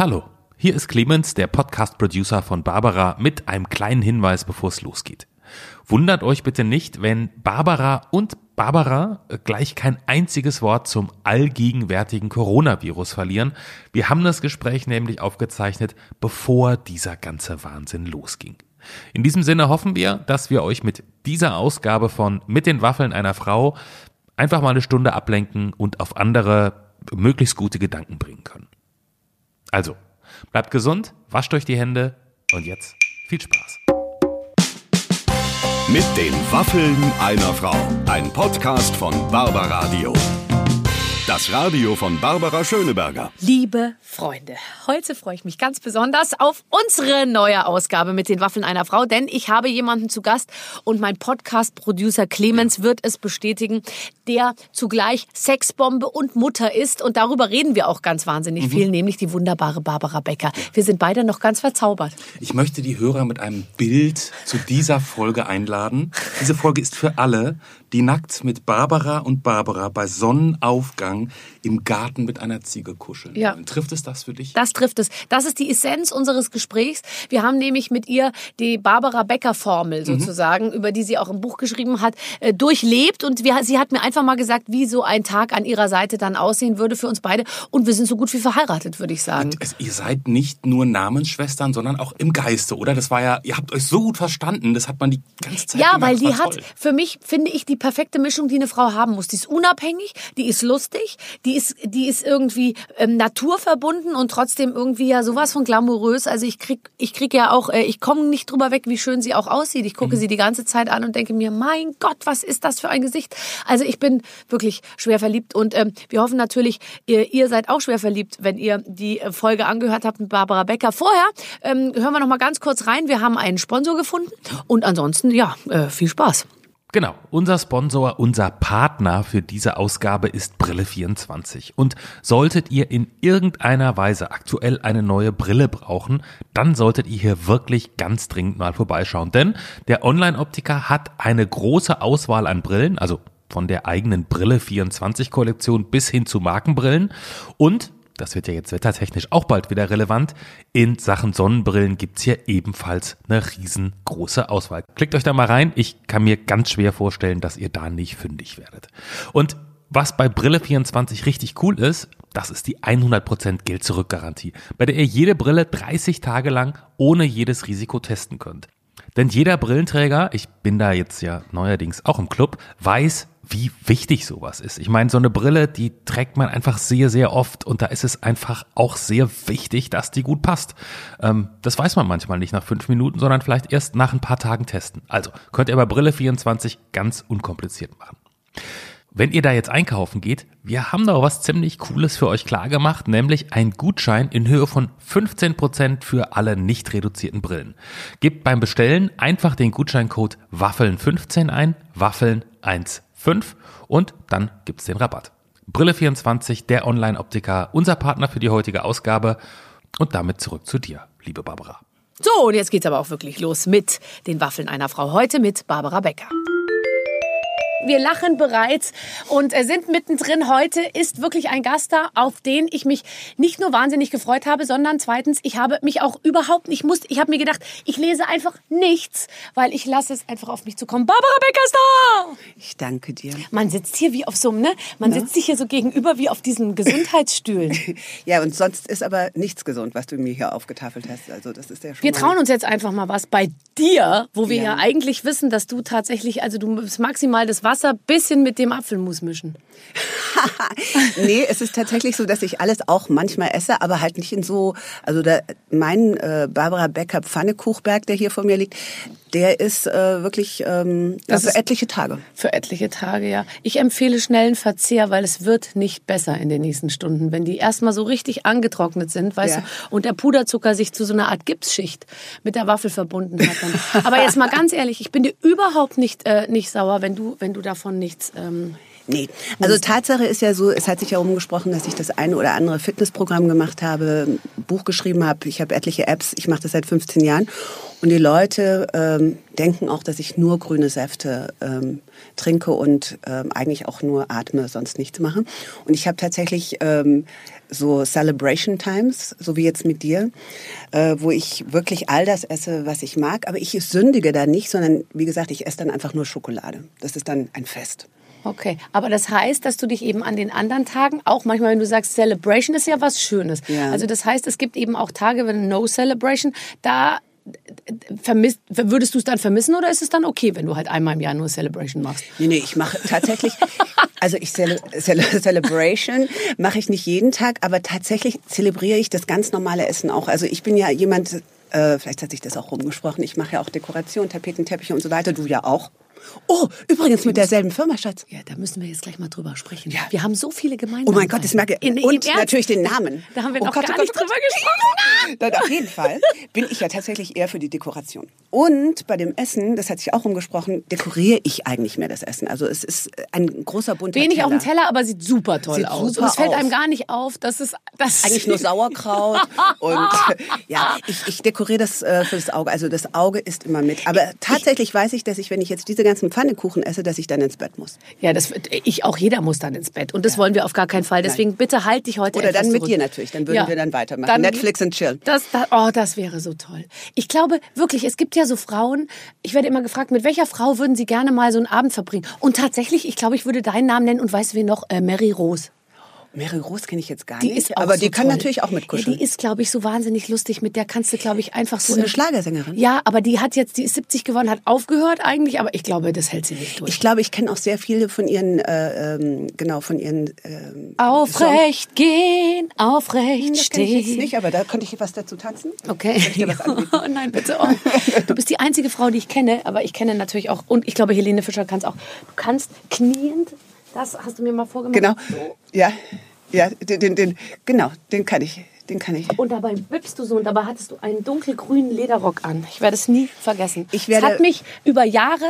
Hallo, hier ist Clemens, der Podcast-Producer von Barbara, mit einem kleinen Hinweis, bevor es losgeht. Wundert euch bitte nicht, wenn Barbara und Barbara gleich kein einziges Wort zum allgegenwärtigen Coronavirus verlieren. Wir haben das Gespräch nämlich aufgezeichnet, bevor dieser ganze Wahnsinn losging. In diesem Sinne hoffen wir, dass wir euch mit dieser Ausgabe von Mit den Waffeln einer Frau einfach mal eine Stunde ablenken und auf andere möglichst gute Gedanken bringen können. Also, bleibt gesund, wascht euch die Hände und jetzt viel Spaß. Mit den Waffeln einer Frau. Ein Podcast von Barbaradio. Das Radio von Barbara Schöneberger. Liebe Freunde, heute freue ich mich ganz besonders auf unsere neue Ausgabe mit den Waffeln einer Frau, denn ich habe jemanden zu Gast und mein Podcast-Producer Clemens wird es bestätigen, der zugleich Sexbombe und Mutter ist und darüber reden wir auch ganz wahnsinnig mhm. viel, nämlich die wunderbare Barbara Becker. Wir sind beide noch ganz verzaubert. Ich möchte die Hörer mit einem Bild zu dieser Folge einladen. Diese Folge ist für alle, die nackt mit Barbara und Barbara bei Sonnenaufgang im Garten mit einer Ziege kuscheln. Ja. Trifft es das für dich? Das trifft es. Das ist die Essenz unseres Gesprächs. Wir haben nämlich mit ihr die Barbara Becker Formel mhm. sozusagen, mhm. über die sie auch im Buch geschrieben hat, äh, durchlebt und wir, sie hat mir einfach mal gesagt, wie so ein Tag an ihrer Seite dann aussehen würde für uns beide und wir sind so gut wie verheiratet, würde ich sagen. Und ihr seid nicht nur Namensschwestern, sondern auch im Geiste, oder? Das war ja, ihr habt euch so gut verstanden, das hat man die ganze Zeit Ja, weil die hat für mich finde ich die perfekte Mischung, die eine Frau haben muss. Die ist unabhängig, die ist lustig, die ist, die ist irgendwie ähm, naturverbunden und trotzdem irgendwie ja sowas von glamourös. Also ich krieg, ich krieg ja auch, äh, ich komme nicht drüber weg, wie schön sie auch aussieht. Ich gucke mhm. sie die ganze Zeit an und denke mir, mein Gott, was ist das für ein Gesicht? Also ich bin wirklich schwer verliebt und ähm, wir hoffen natürlich, ihr, ihr seid auch schwer verliebt, wenn ihr die äh, Folge angehört habt mit Barbara Becker. Vorher ähm, hören wir noch mal ganz kurz rein. Wir haben einen Sponsor gefunden und ansonsten ja äh, viel Spaß. Genau, unser Sponsor, unser Partner für diese Ausgabe ist Brille24. Und solltet ihr in irgendeiner Weise aktuell eine neue Brille brauchen, dann solltet ihr hier wirklich ganz dringend mal vorbeischauen. Denn der Online-Optiker hat eine große Auswahl an Brillen, also von der eigenen Brille 24 Kollektion bis hin zu Markenbrillen und das wird ja jetzt wettertechnisch auch bald wieder relevant, in Sachen Sonnenbrillen gibt's hier ebenfalls eine riesengroße Auswahl. Klickt euch da mal rein, ich kann mir ganz schwer vorstellen, dass ihr da nicht fündig werdet. Und was bei Brille24 richtig cool ist, das ist die 100% Geld-Zurück-Garantie, bei der ihr jede Brille 30 Tage lang ohne jedes Risiko testen könnt. Denn jeder Brillenträger, ich bin da jetzt ja neuerdings auch im Club, weiß, wie wichtig sowas ist. Ich meine, so eine Brille, die trägt man einfach sehr, sehr oft und da ist es einfach auch sehr wichtig, dass die gut passt. Ähm, das weiß man manchmal nicht nach fünf Minuten, sondern vielleicht erst nach ein paar Tagen testen. Also könnt ihr bei Brille 24 ganz unkompliziert machen. Wenn ihr da jetzt einkaufen geht, wir haben da was ziemlich Cooles für euch klar gemacht, nämlich ein Gutschein in Höhe von 15% für alle nicht reduzierten Brillen. Gebt beim Bestellen einfach den Gutscheincode Waffeln15 ein, Waffeln15 und dann gibt's den Rabatt. Brille24, der Online-Optiker, unser Partner für die heutige Ausgabe und damit zurück zu dir, liebe Barbara. So, und jetzt geht's aber auch wirklich los mit den Waffeln einer Frau. Heute mit Barbara Becker. Wir lachen bereits und äh, sind mittendrin. Heute ist wirklich ein Gast da, auf den ich mich nicht nur wahnsinnig gefreut habe, sondern zweitens, ich habe mich auch überhaupt nicht musste. Ich habe mir gedacht, ich lese einfach nichts, weil ich lasse es einfach auf mich zu kommen. Barbara Becker ist da! Ich danke dir. Man sitzt hier wie auf so einem, ne? Man ja. sitzt sich hier so gegenüber wie auf diesen Gesundheitsstühlen. ja, und sonst ist aber nichts gesund, was du mir hier aufgetafelt hast. Also das ist ja schon. Wir trauen uns jetzt einfach mal was bei dir, wo wir ja, ja eigentlich wissen, dass du tatsächlich, also du bist maximal das Wasser bisschen mit dem Apfelmus mischen. nee, es ist tatsächlich so, dass ich alles auch manchmal esse, aber halt nicht in so, also da, mein äh, Barbara Becker Pfannekuchberg, der hier vor mir liegt, der ist äh, wirklich ähm, das für etliche Tage. Für etliche Tage, ja. Ich empfehle schnellen Verzehr, weil es wird nicht besser in den nächsten Stunden, wenn die erstmal so richtig angetrocknet sind, weißt ja. du, und der Puderzucker sich zu so einer Art Gipsschicht mit der Waffel verbunden hat. Dann. Aber jetzt mal ganz ehrlich, ich bin dir überhaupt nicht äh, nicht sauer, wenn du wenn du davon nichts ähm, Nee. Also Tatsache ist ja so, es hat sich ja rumgesprochen, dass ich das eine oder andere Fitnessprogramm gemacht habe, Buch geschrieben habe, ich habe etliche Apps, ich mache das seit 15 Jahren. Und die Leute ähm, denken auch, dass ich nur grüne Säfte ähm, trinke und ähm, eigentlich auch nur atme, sonst nichts mache. Und ich habe tatsächlich ähm, so Celebration Times, so wie jetzt mit dir, äh, wo ich wirklich all das esse, was ich mag. Aber ich sündige da nicht, sondern wie gesagt, ich esse dann einfach nur Schokolade. Das ist dann ein Fest. Okay, aber das heißt, dass du dich eben an den anderen Tagen auch manchmal, wenn du sagst, Celebration ist ja was Schönes. Ja. Also das heißt, es gibt eben auch Tage, wenn No Celebration, da vermisst, würdest du es dann vermissen oder ist es dann okay, wenn du halt einmal im Jahr nur Celebration machst? Nee, nee, ich mache tatsächlich, also ich Cele Cele Celebration mache ich nicht jeden Tag, aber tatsächlich zelebriere ich das ganz normale Essen auch. Also ich bin ja jemand, äh, vielleicht hat sich das auch rumgesprochen, ich mache ja auch Dekoration, Tapeten, Teppiche und so weiter, du ja auch. Oh, übrigens mit derselben Firma, Schatz. Ja, da müssen wir jetzt gleich mal drüber sprechen. Ja. Wir haben so viele Oh gemeinsame. mein Gott, das merke ich. Und natürlich den Namen. Da haben wir Oh noch Gott, gar oh nicht Gott, oh drüber Gott. gesprochen. Dann auf jeden Fall bin ich ja tatsächlich eher für die Dekoration. Und bei dem Essen, das hat sich auch umgesprochen, dekoriere ich eigentlich mehr das Essen. Also es ist ein großer bunter Wenig auf dem Teller. Teller, aber sieht super toll Sieht aus. super und es fällt einem gar nicht auf, dass es das Eigentlich nur Sauerkraut und ja, ich, ich dekoriere das äh, für das Auge. Also das Auge ist immer mit. Aber tatsächlich weiß ich, dass ich, wenn ich jetzt diese ganzen Pfannekuchen esse, dass ich dann ins Bett muss. Ja, das ich auch jeder muss dann ins Bett und das wollen wir auf gar keinen Fall. Deswegen bitte halt dich heute Oder dann mit zurück. dir natürlich. Dann würden wir dann weitermachen. Netflix and chill. Das, das, oh, das wäre so toll. Ich glaube wirklich, es gibt ja so Frauen. Ich werde immer gefragt, mit welcher Frau würden Sie gerne mal so einen Abend verbringen? Und tatsächlich, ich glaube, ich würde deinen Namen nennen und weißt du wen noch? Äh, Mary Rose. Mary Rose kenne ich jetzt gar Die nicht. ist aber so die kann toll. natürlich auch Ja, mitkuscheln. die ist, glaube ich, so wahnsinnig lustig. Mit der kannst du, glaube ich, einfach so. ist eine Schlagersängerin. Ja, aber die hat jetzt, die ist 70 geworden, hat aufgehört eigentlich, aber ich glaube, das hält sie nicht durch. Ich glaube, ich kenne auch sehr viele von ihren, äh, ähm, genau, von ihren ähm, aufrecht gehen, aufrecht Songs. Das kenn ich jetzt stehen. nicht, aber da könnte ich was dazu tanzen. Okay. Oh nein, bitte. Oh. Du bist die einzige Frau, die ich kenne, aber ich kenne natürlich auch, und ich glaube, Helene Fischer kann es auch. Du kannst kniend, das hast du mir mal vorgemacht. Genau. Ja, ja, den, den, den, genau, den kann ich, den kann ich. Und dabei wippst du so und dabei hattest du einen dunkelgrünen Lederrock an. Ich werde es nie vergessen. Ich werde- es hat mich über Jahre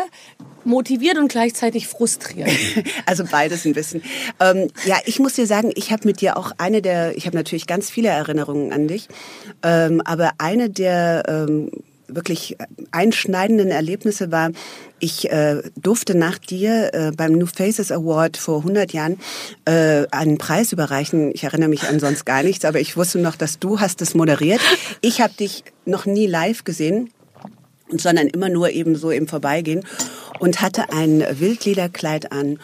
motiviert und gleichzeitig frustriert. Also beides ein bisschen. Ähm, ja, ich muss dir sagen, ich habe mit dir auch eine der, ich habe natürlich ganz viele Erinnerungen an dich, ähm, aber eine der ähm, wirklich einschneidenden Erlebnisse war, ich äh, durfte nach dir äh, beim New Faces Award vor 100 Jahren äh, einen Preis überreichen. Ich erinnere mich an sonst gar nichts, aber ich wusste noch, dass du hast es moderiert. Ich habe dich noch nie live gesehen sondern immer nur eben so im Vorbeigehen und hatte ein Wildlederkleid an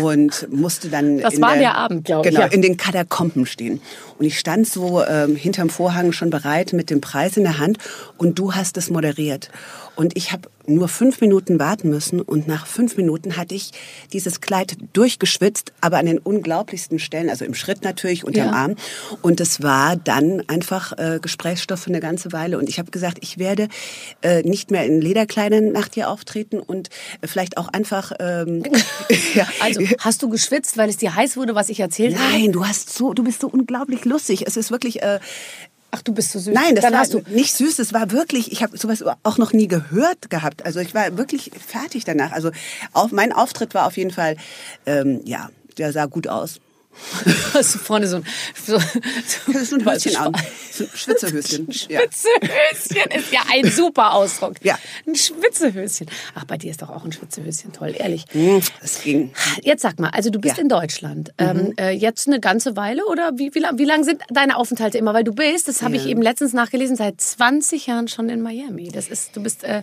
und musste dann Das in war der Abend, glaub ich, genau ja. in den Katakomben stehen und ich stand so ähm, hinterm Vorhang schon bereit mit dem Preis in der Hand und du hast es moderiert und ich habe nur fünf Minuten warten müssen und nach fünf Minuten hatte ich dieses Kleid durchgeschwitzt, aber an den unglaublichsten Stellen, also im Schritt natürlich, unterm Ja. Arm und es war dann einfach äh, Gesprächsstoff für eine ganze Weile und ich habe gesagt, ich werde äh, nicht mehr in Lederkleidern nach dir auftreten und äh, vielleicht auch einfach ähm, ja, Also, hast du geschwitzt, weil es dir heiß wurde, was ich erzählt habe? Nein, du hast so, du bist so unglaublich lustig. Es ist wirklich, äh, Ach, du bist so süß. nein, das Dann war hast du nicht süß. Es war wirklich, ich habe sowas auch noch nie gehört gehabt. Also ich war wirklich fertig danach. Also auf, mein Auftritt war auf jeden Fall, ähm, ja, der sah gut aus. hast du vorne so ein, so, Das ist so ein Höschen an, so Schwitzehöschen. Ja. Schwitzehöschen ist ja ein super Ausdruck. Ja. Ein Schwitzehöschen. Ach, bei dir ist doch auch ein Schwitzehöschen toll, ehrlich. Hm, Das ging. Jetzt sag mal, also du bist Ja. in Deutschland. Ähm, äh, jetzt eine ganze Weile oder wie, wie, lang, wie lang sind deine Aufenthalte immer? Weil du bist, das habe ich Ja. eben letztens nachgelesen, seit 20 Jahren schon in Miami. Das ist, du bist äh,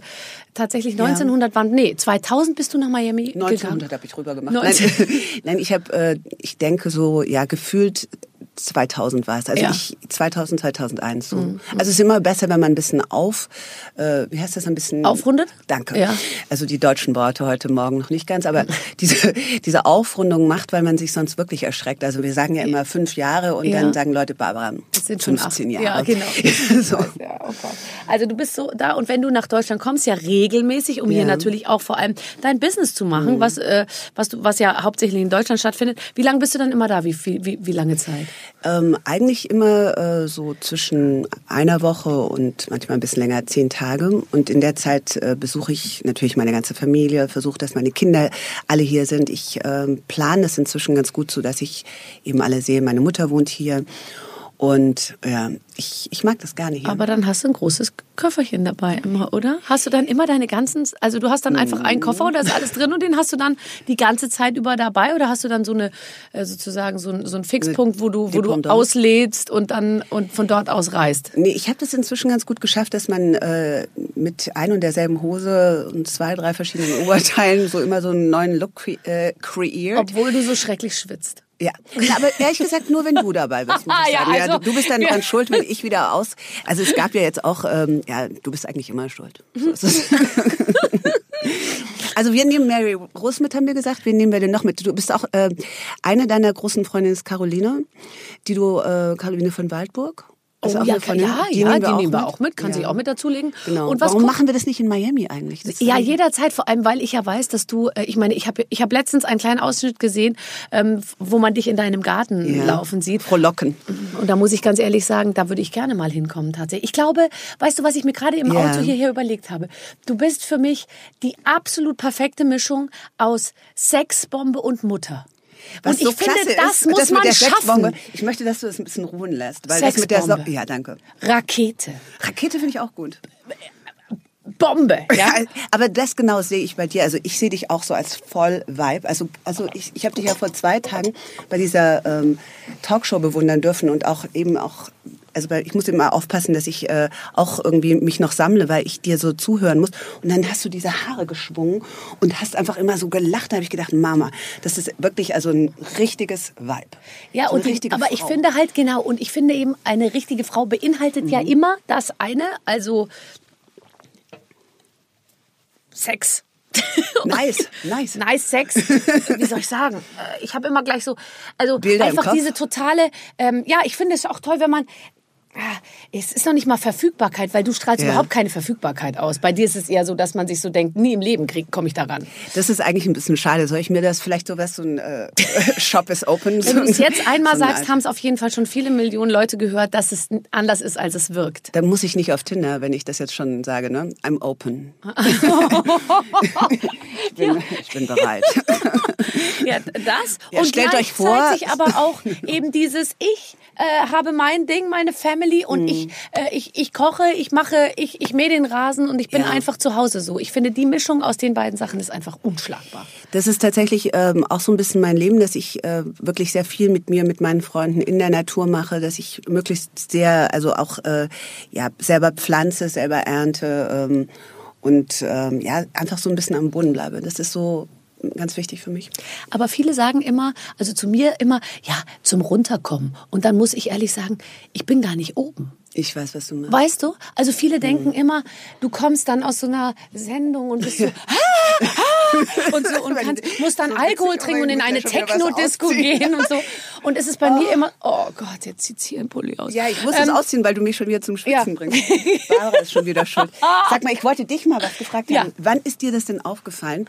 tatsächlich 1900, wann, nee, 2000 bist du nach Miami 1900 gegangen. habe ich rüber gemacht. 19. Nein, nein, ich habe, äh, ich denke so, ja, gefühlt 2000 war es. Also Ja. ich 2000, 2001 so. Also es ist immer besser, wenn man ein bisschen auf, äh, wie heißt das, ein bisschen Aufrundet? Danke. Ja. Also die deutschen Worte heute Morgen noch nicht ganz, aber diese diese Aufrundung macht, weil man sich sonst wirklich erschreckt. Also wir sagen ja immer fünf Jahre und Ja. dann sagen Leute, Barbara, Das sind schon 15 acht. Jahre. Ja, genau. so. Ja, oh. Also du bist so da und wenn du nach Deutschland kommst, ja regelmäßig, um hier. Mhm. natürlich auch vor allem dein Business zu machen, was, äh, was, du, was ja hauptsächlich in Deutschland stattfindet. Wie lange bist du dann immer da? Wie, viel, wie, wie lange Zeit? Ähm, eigentlich immer äh, so zwischen einer Woche und manchmal ein bisschen länger, zehn Tage. Und in der Zeit äh, besuche ich natürlich meine ganze Familie, versuche, dass meine Kinder alle hier sind. Ich äh, plane es inzwischen ganz gut so, dass ich eben alle sehe. Meine Mutter wohnt hier. Und ja, ich, ich mag das gerne hier. Aber dann hast du ein großes Köfferchen dabei immer, oder? Hast du dann immer deine ganzen, also du hast dann einfach einen Koffer und da ist alles drin und den hast du dann die ganze Zeit über dabei oder hast du dann so eine äh, sozusagen so, ein, so einen Fixpunkt, wo du wo du auslädst und dann und von dort aus reist? Nee, ich habe das inzwischen ganz gut geschafft, dass man äh, mit ein und derselben Hose und zwei, drei verschiedenen Oberteilen so immer so einen neuen Look kre äh, kreiert. Obwohl du so schrecklich schwitzt. Ja, aber ehrlich gesagt nur, wenn du dabei bist. Muss ich Ja, sagen. ja, also- du, bist dann dran schuld, wenn ich wieder aus. Also es gab ja jetzt auch, ähm, ja, du bist eigentlich immer schuld. So es. Also wir nehmen Mary Rose mit, haben wir gesagt. Wen nehmen wir denn noch mit? Du bist auch äh, eine deiner großen Freundinnen ist Caroline, die du äh, Caroline von Waldburg. Ist Oh, auch ja, eine ja, die ja, nehmen wir, die auch, nehmen wir mit. auch mit, kann sich auch mit dazulegen. Genau. Und was Warum machen wir das nicht in Miami eigentlich? Das Ja, jederzeit, vor allem, weil ich ja weiß, dass du, äh, ich meine, ich habe ich hab letztens einen kleinen Ausschnitt gesehen, ähm, wo man dich in deinem Garten Ja. laufen sieht. Frohlocken. Und da muss ich ganz ehrlich sagen, da würde ich gerne mal hinkommen tatsächlich. Ich glaube, weißt du, was ich mir gerade im Ja. Auto hierher überlegt habe? Du bist für mich die absolut perfekte Mischung aus Sexbombe und Mutter. Was und ich so finde, klasse das ist, muss das man mit der schaffen. ich möchte, dass du das ein bisschen ruhen lässt. Weil das mit der so ja, danke. Rakete. Rakete finde ich auch gut. Bombe. Ja? Aber das genau sehe ich bei dir. Also ich sehe dich auch so als voll Vibe. Also, also ich, ich habe dich ja vor zwei Tagen bei dieser ähm, Talkshow bewundern dürfen und auch eben auch, also ich muss immer aufpassen, dass ich äh, auch irgendwie mich noch sammle, weil ich dir so zuhören muss. Und dann hast du diese Haare geschwungen und hast einfach immer so gelacht. Da habe ich gedacht, Mama, das ist wirklich also ein richtiges Vibe. Ja, so und richtige aber ich Frau. finde halt genau, und ich finde eben, eine richtige Frau beinhaltet Mhm. ja immer das eine, also Sex. Nice, nice. Nice Sex. Wie soll ich sagen? Äh, Ich habe immer gleich so, also Bilder einfach diese totale, ähm, ja, ich finde es auch toll, wenn man, es ist noch nicht mal Verfügbarkeit, weil du strahlst Ja. überhaupt keine Verfügbarkeit aus. Bei dir ist es eher so, dass man sich so denkt, nie im Leben komme ich daran. Das ist eigentlich ein bisschen schade. Soll ich mir das vielleicht so was, so ein äh, Shop is open? Wenn du es jetzt einmal so sagst, haben es auf jeden Fall schon viele Millionen Leute gehört, dass es anders ist, als es wirkt. Dann muss ich nicht auf Tinder, wenn ich das jetzt schon sage, ne? I'm open. ich, bin, ich bin bereit. Ja, das. Ja, und stellt euch vor- aber auch eben dieses Ich äh, habe mein Ding, meine Family und Mhm. ich, äh, ich, ich koche, ich mache, ich, ich mähe den Rasen und ich bin Ja. einfach zu Hause so. Ich finde, die Mischung aus den beiden Sachen ist einfach unschlagbar. Das ist tatsächlich ähm, auch so ein bisschen mein Leben, dass ich äh, wirklich sehr viel mit mir, mit meinen Freunden in der Natur mache, dass ich möglichst sehr, also auch äh, ja selber pflanze, selber ernte ähm, und ähm, ja einfach so ein bisschen am Boden bleibe. Das ist so ganz wichtig für mich. Aber viele sagen immer, also zu mir immer, ja, zum Runterkommen. Und dann muss ich ehrlich sagen, ich bin gar nicht oben. Ich weiß, was du meinst. Weißt du? Also viele denken Mhm. immer, du kommst dann aus so einer Sendung und bist so, ah, ah, und so und kannst, musst dann Alkohol witzig, trinken und in eine muss Techno-Disco gehen und so. Und es ist bei mir immer, oh Gott, jetzt zieht's hier ein Pulli aus. Ja, ich muss Ähm, es ausziehen, weil du mich schon wieder zum Schwitzen ja. bringst. Barbara ist schon wieder schuld. Sag mal, ich wollte dich mal was gefragt haben. Ja. Wann ist dir das denn aufgefallen,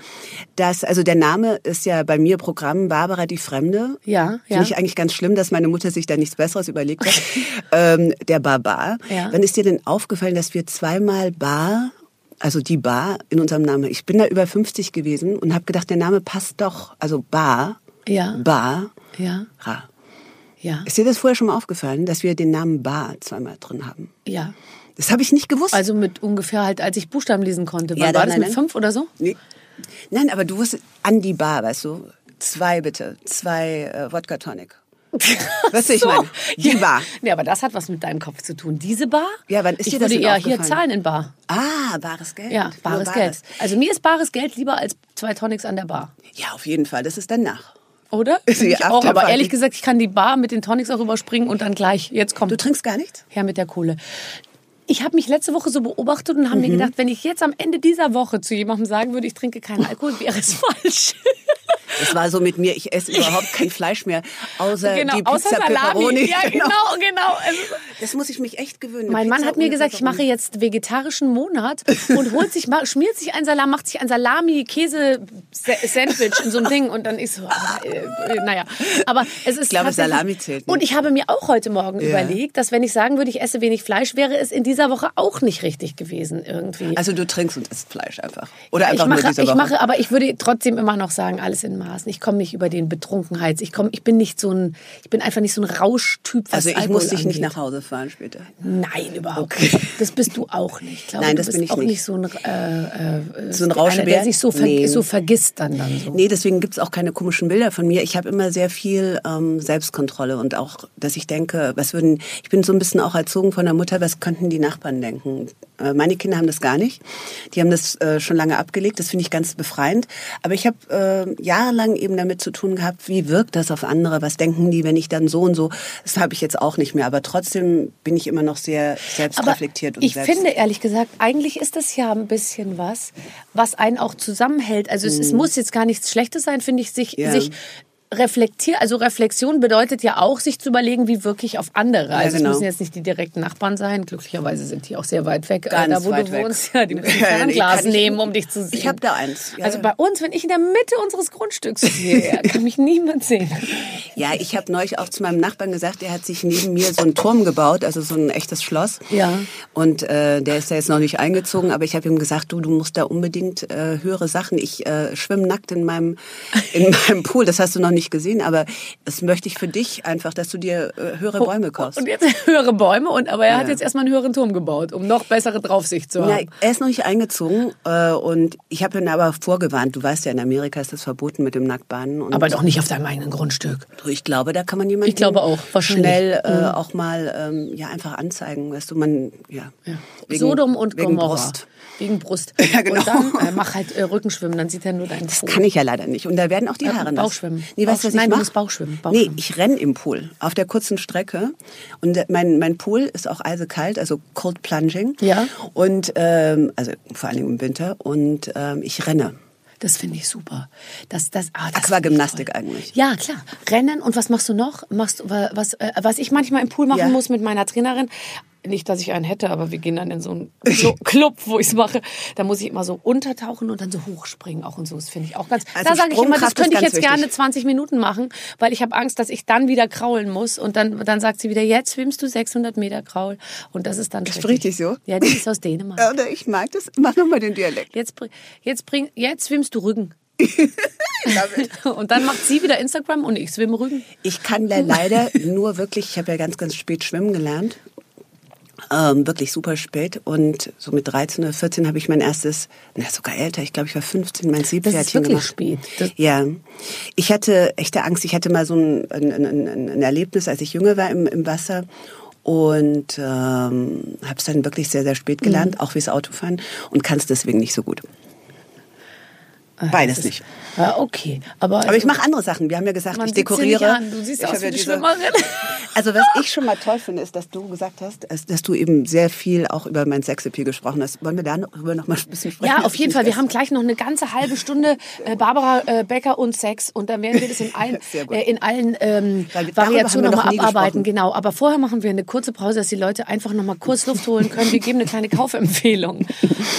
dass, also der Name ist ja bei mir Programm Barbara die Fremde. Ja, Finde ja. ich eigentlich ganz schlimm, dass meine Mutter sich da nichts Besseres überlegt hat. ähm, der Barbar. Ja. Wann ist dir denn aufgefallen, dass wir zweimal Bar also die Bar in unserem Namen. Ich bin da über 50 gewesen und habe gedacht, der Name passt doch. Also Bar, Ja. Bar, Ja, Ra. ja, Ist dir das vorher schon mal aufgefallen, dass wir den Namen Bar zweimal drin haben? ja. Das habe ich nicht gewusst. Also mit ungefähr halt, als ich Buchstaben lesen konnte. Wann Ja, war das nein, mit nein. fünf oder so? nee. Nein, aber du wusstest, an die Bar, weißt du? Zwei bitte, zwei äh, Wodka Tonic. Weißt du, ich So. meine, die ja. Bar. Nee, aber das hat was mit deinem Kopf zu tun. Diese Bar? Ja, wann ist ich dir das denn eher hier zahlen in Bar. Ah, bares Geld. Ja, Nur bares Geld. Also mir ist bares Geld lieber als zwei Tonics an der Bar. Ja, auf jeden Fall. Das ist danach. Oder? Ich auch. Aber ehrlich gesagt, ich kann die Bar mit den Tonics auch überspringen und dann gleich, jetzt kommt Du trinkst gar nichts? her mit der Kohle. Ich habe mich letzte Woche so beobachtet und habe Mhm. mir gedacht, wenn ich jetzt am Ende dieser Woche zu jemandem sagen würde, ich trinke keinen Alkohol, wäre es falsch. Das war so mit mir, ich esse überhaupt kein Fleisch mehr, außer Genau, die Pizza außer Salami. Pepperoni. Ja, genau, genau. Also, Das muss ich mich echt gewöhnen. mein Mann hat mir gesagt, ich mache Pepperoni. jetzt vegetarischen Monat und holt sich, schmiert sich ein Salat, macht sich ein Salami-Käse-Sandwich in so einem Ding und dann ist so, ah, äh, äh, naja. Aber es ist Ich glaube, Salami zählt nicht. Und ich habe mir auch heute Morgen Ja. überlegt, dass wenn ich sagen würde, ich esse wenig Fleisch, wäre es in dieser Woche auch nicht richtig gewesen irgendwie. Also du trinkst und isst Fleisch einfach. Oder ich einfach mache, nur diese ich Woche. mache, aber ich würde trotzdem immer noch sagen, alles in Maßen. Ich komme nicht über den Betrunkenheits. Ich komme, ich bin nicht so ein, ich bin einfach nicht so ein Rauschtyp. Was also ich Alkohol muss dich nicht angeht. nach Hause fahren später. Nein, überhaupt nicht. Das bist du auch nicht. Ich glaube, Nein, das bin ich auch nicht. nicht so ein, äh, äh, So ein einer, der sich so, ver Nee. so vergisst dann dann so. Nee, deswegen gibt's auch keine komischen Bilder von mir. Ich habe immer sehr viel ähm, Selbstkontrolle und auch, dass ich denke, was würden, ich bin so ein bisschen auch erzogen von der Mutter, was könnten die Nachbarn denken? Äh, meine Kinder haben das gar nicht. Die haben das äh, schon lange abgelegt. Das finde ich ganz befreiend. Aber ich habe äh, jahrelang eben damit zu tun gehabt, wie wirkt das auf andere? Was denken die, wenn ich dann so und so? Das habe ich jetzt auch nicht mehr. Aber trotzdem bin ich immer noch sehr selbstreflektiert. Aber und ich selbst finde ehrlich gesagt, eigentlich ist das ja ein bisschen was, was einen auch zusammenhält. Also es, es muss jetzt gar nichts Schlechtes sein, finde ich, sich, Mhm. Ja. sich reflektieren. Also Reflexion bedeutet ja auch, sich zu überlegen, wie wirklich auf andere. Also genau. es müssen jetzt nicht die direkten Nachbarn sein. Glücklicherweise sind die auch sehr weit weg. Ganz äh, da, wo weit du weg. wohnst, ja, die müssen Ja, nee, Fernglas ich- nehmen, um dich zu sehen. Ich habe da eins. Ja, also ja. bei uns, wenn ich in der Mitte unseres Grundstücks stehe, kann mich niemand sehen. Ja, ich habe neulich auch zu meinem Nachbarn gesagt, der hat sich neben mir so einen Turm gebaut, also so ein echtes Schloss. Ja. Und äh, der ist da jetzt noch nicht eingezogen, aber ich habe ihm gesagt, du, du musst da unbedingt äh, höhere Sachen. Ich äh, schwimme nackt in meinem in meinem Pool. Das hast du noch nicht gesehen, aber das möchte ich für dich einfach, dass du dir äh, höhere Bäume kaufst. Und jetzt höhere Bäume, und, aber er hat Ja. jetzt erstmal einen höheren Turm gebaut, um noch bessere Draufsicht zu haben. Na, er ist noch nicht eingezogen äh, und ich habe ihn aber vorgewarnt. Du weißt ja, in Amerika ist das verboten mit dem Nacktbaden. Und aber doch nicht auf deinem eigenen Grundstück. Du, Ich glaube, da kann man jemanden Ich glaube auch, schnell äh, auch mal ähm, ja einfach anzeigen, weißt du, man ja, wegen- Sodom und wegen Gomorra. Brust. Wegen Brust. Ja, genau. Und dann äh, mach halt äh, Rückenschwimmen, dann sieht er nur deinen Das Po. kann ich ja leider nicht und da werden auch die Ja, Haare nass. Bauchschwimmen. Nee, weißt du, was Bauch- nein, ich du mach? musst Bauchschwimmen, Nee, Bauchschwimmen. ich renn im Pool auf der kurzen Strecke und der- mein mein Pool ist auch eisekalt, also Cold Plunging. Ja. Und ähm, also vor allem im Winter und ähm, ich renne. Das finde ich super. Das, das, ah, das Aquagymnastik ich eigentlich. Ja, klar. Rennen und was machst du noch? Machst was, äh, was ich manchmal im Pool machen Ja. muss mit meiner Trainerin. Nicht, dass ich einen hätte, aber wir gehen dann in so einen Clu- Club, wo ich es mache. Da muss ich immer so untertauchen und dann so hochspringen auch und so. Das finde ich auch ganz. Also da sage ich immer, das könnte ich jetzt gerne wichtig. 20 Minuten machen, weil ich habe Angst, dass ich dann wieder kraulen muss und dann dann sagt sie wieder, jetzt schwimmst du 600 Meter Kraul und das ist dann Spricht die so? Ja, die ist aus Dänemark. Oder ich mag das. Mach noch mal den Dialekt. Jetzt, jetzt, bring, jetzt schwimmst du Rügen. und dann macht sie wieder Instagram und ich schwimme Rügen. Ich kann da leider nur wirklich, ich habe ja ganz, ganz spät schwimmen gelernt. Ähm, wirklich super spät. Und so mit 13 oder 14 habe ich mein erstes, na sogar älter, ich glaube, ich war 15, mein Seepferdchen wirklich gemacht. spät. Das- ja. Ich hatte echte Angst. Ich hatte mal so ein, ein, ein, ein- Erlebnis, als ich jünger war im, im Wasser. Und ähm, habe es dann wirklich sehr, sehr spät gelernt, Mhm. auch fürs Autofahren. Und kann es deswegen nicht so gut. Beides nicht. Ja, okay. Aber, Aber ich mache andere Sachen. Wir haben ja gesagt, Man ich dekoriere. Du siehst Ich aus wie ja diese- Schwimmerin. Also was ich schon mal toll finde, ist, dass du gesagt hast, dass du eben sehr viel auch über mein Sexappeal gesprochen hast. Wollen wir darüber noch mal ein bisschen sprechen? Ja, auf jeden Fall. Wir haben gleich noch eine ganze halbe Stunde äh, Barbara äh, Becker und Sex und dann werden wir das in allen, äh, in allen ähm, Variationen nochmal noch abarbeiten. gesprochen. Genau. Aber vorher machen wir eine kurze Pause, dass die Leute einfach nochmal kurz Luft holen können. Wir geben eine kleine Kaufempfehlung.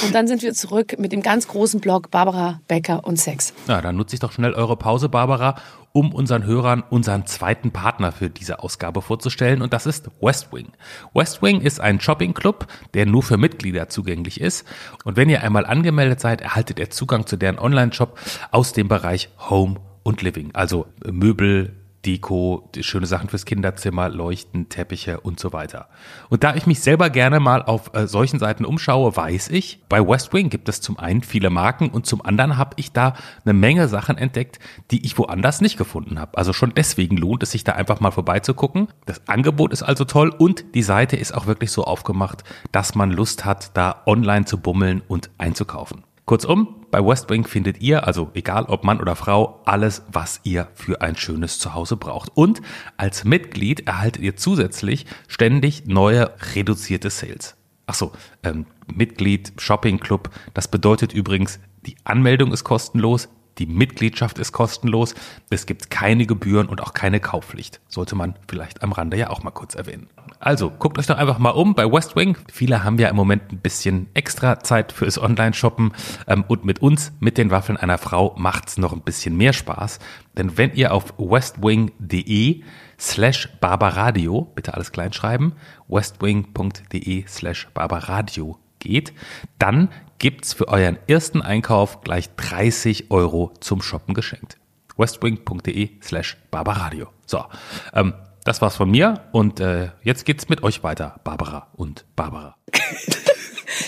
Und dann sind wir zurück mit dem ganz großen Blog Barbara Becker und Sex. Na, dann nutze ich doch schnell eure Pause, Barbara, um unseren Hörern unseren zweiten Partner für diese Ausgabe vorzustellen und das ist Westwing. Westwing ist ein Shopping-Club, der nur für Mitglieder zugänglich ist und wenn ihr einmal angemeldet seid, erhaltet ihr Zugang zu deren Online-Shop aus dem Bereich Home und Living, also Möbel, Deko, schöne Sachen fürs Kinderzimmer, Leuchten, Teppiche und so weiter. Und da ich mich selber gerne mal auf äh, solchen Seiten umschaue, weiß ich, bei Westwing gibt es zum einen viele Marken und zum anderen habe ich da eine Menge Sachen entdeckt, die ich woanders nicht gefunden habe. Also schon deswegen lohnt es sich da einfach mal vorbeizugucken. Das Angebot ist also toll und die Seite ist auch wirklich so aufgemacht, dass man Lust hat, da online zu bummeln und einzukaufen. Kurzum, bei Westwing findet ihr, also egal ob Mann oder Frau, alles, was ihr für ein schönes Zuhause braucht. Und als Mitglied erhaltet ihr zusätzlich ständig neue reduzierte Sales. Ach so, ähm, Mitglied, Shopping Club, das bedeutet übrigens, die Anmeldung ist kostenlos, Die Mitgliedschaft ist kostenlos, es gibt keine Gebühren und auch keine Kaufpflicht. Sollte man vielleicht am Rande ja auch mal kurz erwähnen. Also guckt euch doch einfach mal um bei Westwing. Viele haben ja im Moment ein bisschen extra Zeit fürs Online-Shoppen ähm, und mit uns, mit den Waffeln einer Frau, macht's noch ein bisschen mehr Spaß. Denn wenn ihr auf westwing.de slash barbaradio, bitte alles kleinschreiben, westwing.de slash barbaradio geht, dann gibt's für euren ersten Einkauf gleich 30 Euro zum Shoppen geschenkt. westwing.de slash barbaradio. So, ähm, das war's von mir und äh, jetzt geht's mit euch weiter, Barbara und Barbara.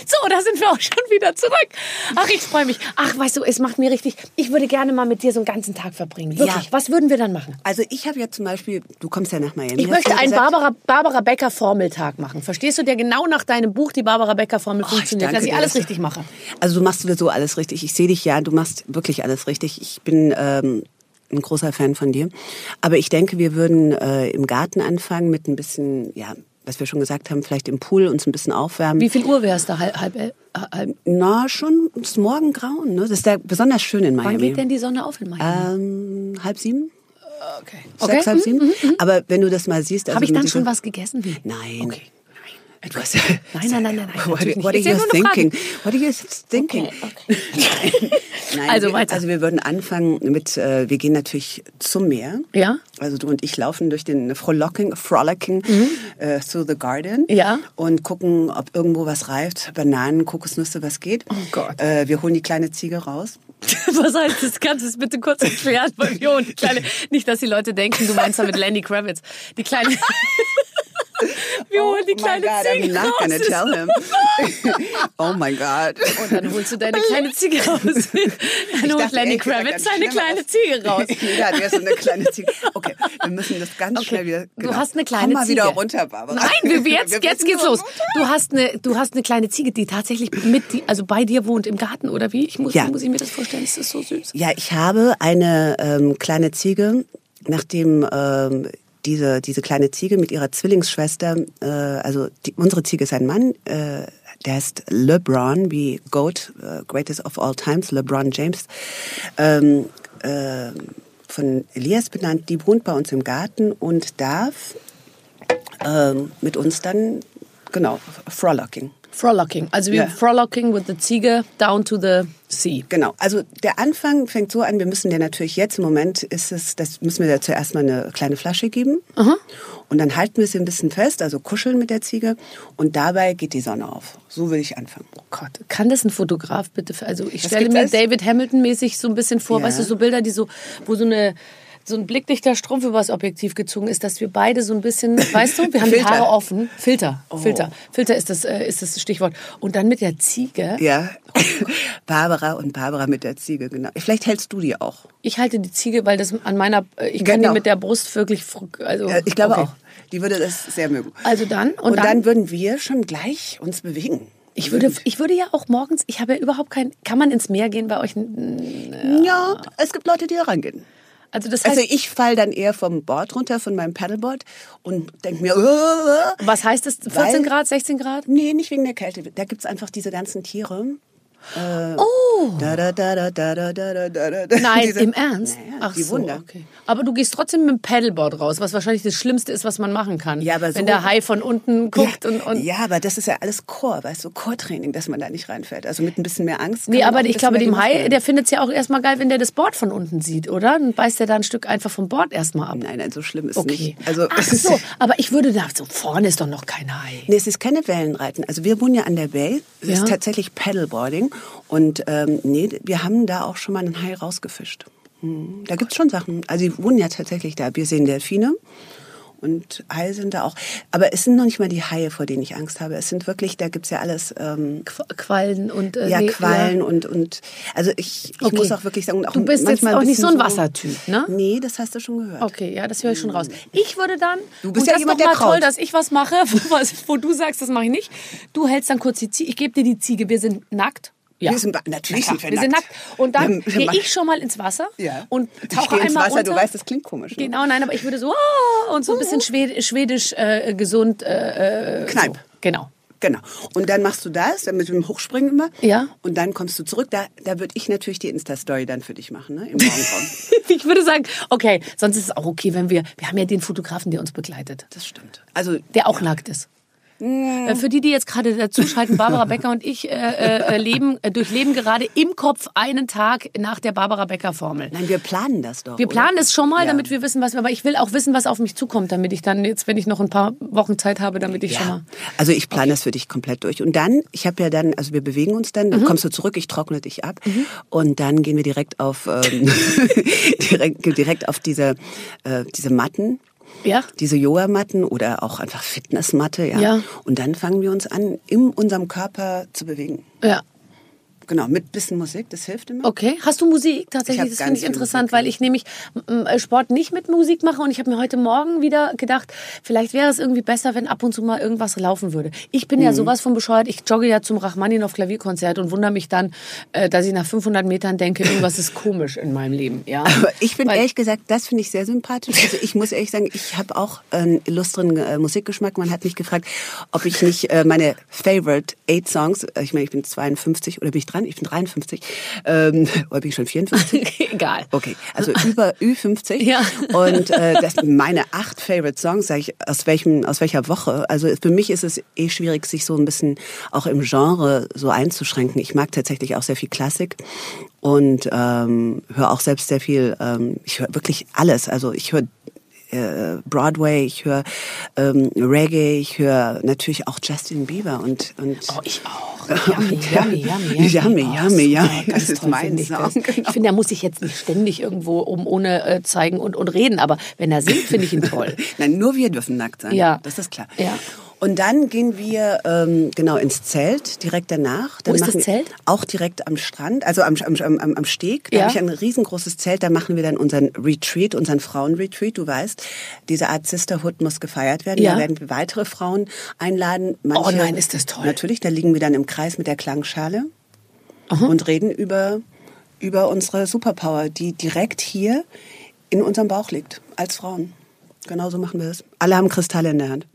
So, da sind wir auch schon wieder zurück. Ach, ich freue mich. Ach, weißt du, es macht mir richtig. Ich würde gerne mal mit dir so einen ganzen Tag verbringen. Wirklich. Ja. Was würden wir dann machen? Also ich habe ja zum Beispiel, du kommst ja nach Miami. Ich möchte einen gesagt? Barbara, Barbara Becker Formeltag machen. Verstehst du, der genau nach deinem Buch die Barbara Becker Formel Oh, ich funktioniert, danke dass ich alles dass du- richtig mache. Also du machst sowieso alles richtig. Ich sehe dich ja, du machst wirklich alles richtig. Ich bin ähm, ein großer Fan von dir. Aber ich denke, wir würden äh, im Garten anfangen mit ein bisschen, ja, was wir schon gesagt haben, vielleicht im Pool uns ein bisschen aufwärmen. Wie viel Uhr wäre es da? Halb, halb, elf- halb, Na, schon das Morgengrauen. Ne? Das ist ja besonders schön in wann Miami. geht denn die Sonne auf in Miami? ähm, halb sieben? okay. Sechs, halb sieben? Aber wenn du das mal siehst... Also Habe ich dann schon was gegessen? Nein. Okay. Hast, Nein, nein, nein, nein, nein, What, what are you thinking? What are you thinking? Nein, Also wir, weiter. Also wir würden anfangen mit, äh, wir gehen natürlich zum Meer. Ja. Also du und ich laufen durch den Frolicking, Frolicking äh, through the garden. Mhm. Ja. Und gucken, ob irgendwo was reift. Bananen, Kokosnüsse, was geht. Oh Gott. Äh, wir holen die kleine Ziege raus. Was heißt das? Kannst du es bitte kurz erklären? Weil wir und kleine, nicht, dass die Leute denken, du meinst damit Lenny Kravitz. Die kleine. Wir holen die oh kleine God, I'm Ziege not raus. tell him. oh my God. Und dann holst du deine kleine Ziege raus. Dann holt Lenny Kravitz seine kleine aus. Ziege raus. Ja so eine kleine Ziege. Okay, wir müssen das ganz Okay, schnell wieder. genau. Du hast eine kleine Komm mal Ziege. wieder runter, Barbara. Nein, wir, jetzt, Wir jetzt geht's los. Du hast eine, du hast eine kleine Ziege, die tatsächlich mit, also bei dir wohnt im Garten oder wie? Ich muss, Ja. muss ich mir das vorstellen? Das ist so süß. Ja, ich habe eine ähm, kleine Ziege, nachdem ähm, diese, diese kleine Ziege mit ihrer Zwillingsschwester, äh, also die, unsere Ziege ist ein Mann, äh, der heißt LeBron, wie GOAT, äh, Greatest of All Times, LeBron James, ähm, äh, von Elias benannt, die wohnt bei uns im Garten und darf ähm, mit uns dann, genau, frolicking. Frolicking. Also wir Ja. frolicking with the Ziege down to the sea. Genau, also der Anfang fängt so an, wir müssen dir natürlich jetzt im Moment ist es, das müssen wir dir zuerst mal eine kleine Flasche geben. Und dann halten wir sie ein bisschen fest, also kuscheln mit der Ziege und dabei geht die Sonne auf. So würde ich anfangen. Oh Gott, kann das ein Fotograf bitte? Also ich Was stelle mir? David Hamilton mäßig so ein bisschen vor, Ja. weißt du, so Bilder, die so, wo so eine so ein blickdichter Strumpf übers Objektiv gezogen ist, dass wir beide so ein bisschen, weißt du, wir haben die. Haare offen. Filter, Oh. Filter, Filter ist das, äh, ist das Stichwort. Und dann mit der Ziege. Ja, Barbara und Barbara mit der Ziege, genau. Vielleicht hältst du die auch. Ich halte die Ziege, weil das an meiner, äh, ich kann die Genau. mit der Brust wirklich, also. Ja, ich glaube okay. auch. Die würde das sehr mögen. Also dann, und, Und, dann, dann, würden wir schon gleich uns bewegen. ich würde, ich würde ja auch morgens, ich habe ja überhaupt kein, kann man ins Meer gehen bei euch? Ja, es gibt Leute, die da rangehen. Also das heißt, Also ich fall dann eher vom Board runter, von meinem Paddleboard und denke mir, äh, was heißt das? 14 weil- Grad, 16 Grad? Nee, nicht wegen der Kälte. Da gibt's einfach diese ganzen Tiere. Äh, oh! Da, da, da, da, da, da, da, da, Nein, im Ernst? Ja, Ach die so, Wunder. Okay. Aber du gehst trotzdem mit dem Paddleboard raus, was wahrscheinlich das Schlimmste ist, was man machen kann. Ja, aber so, wenn der Hai von unten guckt ja, und, und. Ja, aber das ist ja alles Core, weißt du, Core-Training, dass man da nicht reinfällt. Also mit ein bisschen mehr Angst. Nee, aber ich glaube, dem Hai, der findet es ja auch erstmal geil, wenn der das Board von unten sieht, oder? Dann beißt der da ein Stück einfach vom Board erstmal ab. Nein, nein, so schlimm ist okay. nicht. Also, Ach so, aber ich würde da, so vorne ist doch noch kein Hai. Nee, es ist keine Wellenreiten. Also wir wohnen ja an der Bay. Es ja. ist tatsächlich Paddleboarding. Und ähm, nee, wir haben da auch schon mal einen Hai rausgefischt. Hm, Da gibt's schon Sachen. Also die wohnen ja tatsächlich da. Wir sehen Delfine und Haie sind da auch. Aber es sind noch nicht mal die Haie, vor denen ich Angst habe. Es sind wirklich, da gibt's ja alles. Ähm, Qu- Quallen und äh, ja, nee, Quallen und und also ich, ich Okay. muss auch wirklich sagen, auch Du bist jetzt auch nicht so ein Wassertyp, ne? Nee, das hast du schon gehört. Okay, ja, das höre ich schon raus. Ich würde dann. Du bist ja jemand, der mal toll, kraut. dass ich was mache, wo, wo du sagst, das mache ich nicht. Du hältst dann kurz die Ziege. Ich gebe dir die Ziege. Wir sind nackt. Ja. Wir sind natürlich Na klar, sind wir wir sind nackt. nackt. Und dann Wir- wir gehe ich schon mal ins Wasser Ja. und Ich tauche gehe ins einmal Wasser, unter. du weißt, das klingt komisch. Ne? Genau, nein, aber ich würde so oh, und so ein bisschen schwed schwedisch äh, gesund. Äh, äh, Kneipp. So. Genau. Genau. Und dann machst du das, dann mit dem Hochspringen immer. Ja. Und dann kommst du zurück. Da, da würde ich natürlich die Insta-Story dann für dich machen, ne? Im Morgenraum. Ich würde sagen, okay, sonst ist es auch okay, wenn wir, wir haben ja den Fotografen, der uns begleitet, das stimmt. Also, der auch nackt ist. Äh, Für die, die jetzt gerade dazuschalten, Barbara Becker und ich äh, äh, leben, äh, durchleben gerade im Kopf einen Tag nach der Barbara Becker Formel. nein, wir planen das doch. Wir oder? planen es schon mal, Ja. damit wir wissen, was wir, aber ich will auch wissen, was auf mich zukommt, damit ich dann jetzt, wenn ich noch ein paar Wochen Zeit habe, damit ich schon Ja, mal. also ich plane das für dich komplett durch. Und dann, ich habe ja dann, also wir bewegen uns dann, Mhm. dann kommst du zurück, ich trockne dich ab und dann gehen wir direkt auf ähm, direkt, direkt auf diese äh, diese Matten. Ja. Diese Yoga-Matten oder auch einfach Fitnessmatte, ja. Ja. Und dann fangen wir uns an, in unserem Körper zu bewegen. Ja. Genau, mit bisschen Musik, das hilft immer. Okay. Hast du Musik? Ich Tatsächlich, das finde ich interessant, Musik, weil ich nämlich m, m, Sport nicht mit Musik mache und ich habe mir heute Morgen wieder gedacht, vielleicht wäre es irgendwie besser, wenn ab und zu mal irgendwas laufen würde. Ich bin Mhm. ja sowas von bescheuert. Ich jogge ja zum Rachmaninoff Klavierkonzert und wundere mich dann, äh, dass ich nach 500 Metern denke, irgendwas ist komisch in meinem Leben. Ja. Aber ich finde Weil- ehrlich gesagt, das finde ich sehr sympathisch. Also ich muss ehrlich sagen, ich habe auch einen illustren äh, Musikgeschmack. Man hat mich gefragt, ob ich nicht äh, meine Favorite Eight Songs, äh, ich meine, ich bin 52 oder bin ich dran? Ich bin 53. Ähm, oder bin ich schon 54? Egal. Okay, also über Ü50. Ja. Und äh, das meine acht Favorite Songs, sage ich, aus welchem, aus welcher Woche. Also für mich ist es eh schwierig, sich so ein bisschen auch im Genre so einzuschränken. Ich mag tatsächlich auch sehr viel Klassik und ähm, höre auch selbst sehr viel. Ähm, ich höre wirklich alles. Also ich höre äh, Broadway, ich höre ähm, Reggae, ich höre natürlich auch Justin Bieber und und Oh, ich auch. Yummy, yummy, yummy, Yummy, Oh, yummy, yummy. Das ist mein ich Song, genau. Ich finde, er muss sich jetzt nicht ständig irgendwo um ohne äh, zeigen und, und reden, aber wenn er singt, finde ich ihn toll. Nein, nur wir dürfen nackt sein. Ja. Das ist klar. Ja. Und dann gehen wir ähm, genau ins Zelt direkt danach. Dann Wo ist das Zelt? Auch direkt am Strand, also am, am, am, am Steg. Da Ja. habe ich ein riesengroßes Zelt. Da machen wir dann unseren Retreat, unseren Frauenretreat. Du weißt, diese Art Sisterhood muss gefeiert werden. Ja. Da werden wir weitere Frauen einladen. Oh nein, ist das toll. Natürlich, da liegen wir dann im Kreis mit der Klangschale und reden über, über unsere Superpower, die direkt hier in unserem Bauch liegt, als Frauen. Genauso machen wir das. Alle haben Kristalle in der Hand.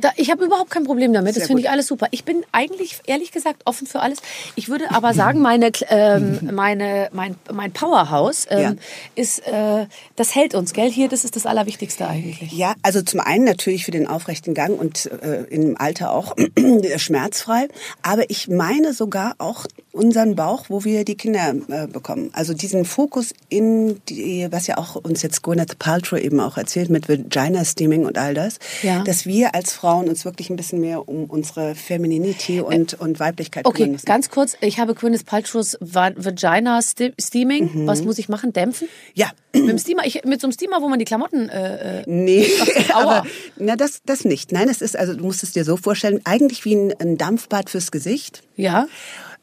Da, ich habe überhaupt kein Problem damit. Sehr das finde ich alles super. Ich bin eigentlich, ehrlich gesagt, offen für alles. Ich würde aber sagen, meine, ähm, meine, mein, mein Powerhouse ähm, Ja. ist, äh, das hält uns, gell? Hier, das ist das Allerwichtigste eigentlich. Ja, also zum einen natürlich für den aufrechten Gang und äh, im Alter auch schmerzfrei. Aber ich meine sogar auch unseren Bauch, wo wir die Kinder äh, bekommen. Also diesen Fokus in die, was ja auch uns jetzt Gwyneth Paltrow eben auch erzählt mit Vagina Steaming und all das, Ja. dass wir als Frauen uns wirklich ein bisschen mehr um unsere Femininity und, und Weiblichkeit kümmern Okay, müssen. ganz kurz. Ich habe Gwyneth Paltrow's Va- Vagina Ste- Steaming. Mhm. Was muss ich machen? Dämpfen? ja, Mit, dem Steamer, ich, mit so einem Steamer, wo man die Klamotten... Äh, äh, Nee, Aua. aber na das das nicht. Nein, es ist also du musst es dir so vorstellen, eigentlich wie ein, ein Dampfbad fürs Gesicht. ja?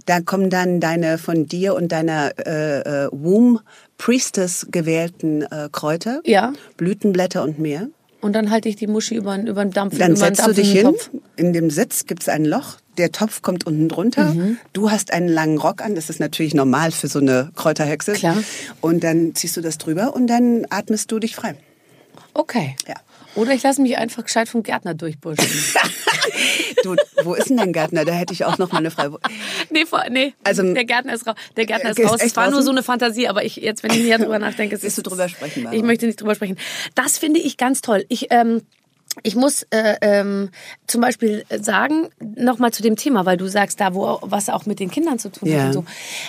Da kommen dann deine von dir und deiner äh, äh, Womb Priestess gewählten äh, Kräuter, Ja. Blütenblätter und mehr. Und dann halte ich die Muschi über, über den Dampf. Dann setzt du dich hin. Topf. In dem Sitz gibt's ein Loch. Der Topf kommt unten drunter. Mhm. Du hast einen langen Rock an. Das ist natürlich normal für so eine Kräuterhexe. Klar. Und dann ziehst du das drüber und dann atmest du dich frei. Okay. Ja. Oder ich lasse mich einfach gescheit vom Gärtner durchburschen. Du, wo ist denn dein Gärtner? Da hätte ich auch noch mal eine Frage. nee, vor, nee. Also- der Gärtner ist raus. Der Gärtner ist raus. Es war nur so eine Fantasie, aber ich jetzt, wenn ich näher drüber nachdenke, Willst du drüber sprechen, Barbara? Ich möchte nicht drüber sprechen. Das finde ich ganz toll. Ich ähm, ich muss äh, ähm, zum Beispiel sagen, nochmal zu dem Thema, weil du sagst, da wo was auch mit den Kindern zu tun Ja. hat und so.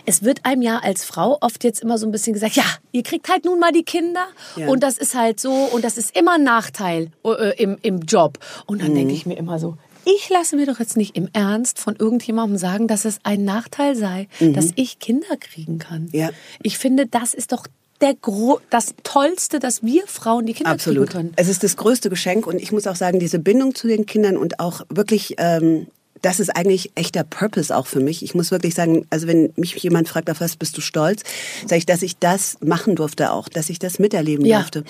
Es wird einem ja als Frau oft jetzt immer so ein bisschen gesagt, ja, ihr kriegt halt nun mal die Kinder Ja. und das ist halt so und das ist immer ein Nachteil äh, im, im Job. Und dann Mhm. denke ich mir immer so, ich lasse mir doch jetzt nicht im Ernst von irgendjemandem sagen, dass es ein Nachteil sei, dass ich Kinder kriegen kann. Mhm. Ja. Ich finde, das ist doch der Gro das Tollste, dass wir Frauen die Kinder Absolut. kriegen können. Es ist das größte Geschenk und ich muss auch sagen, diese Bindung zu den Kindern und auch wirklich, ähm, das ist eigentlich echter Purpose auch für mich. Ich muss wirklich sagen, also wenn mich jemand fragt, auf was bist du stolz, sage ich, dass ich das machen durfte auch, dass ich das miterleben Ja. durfte.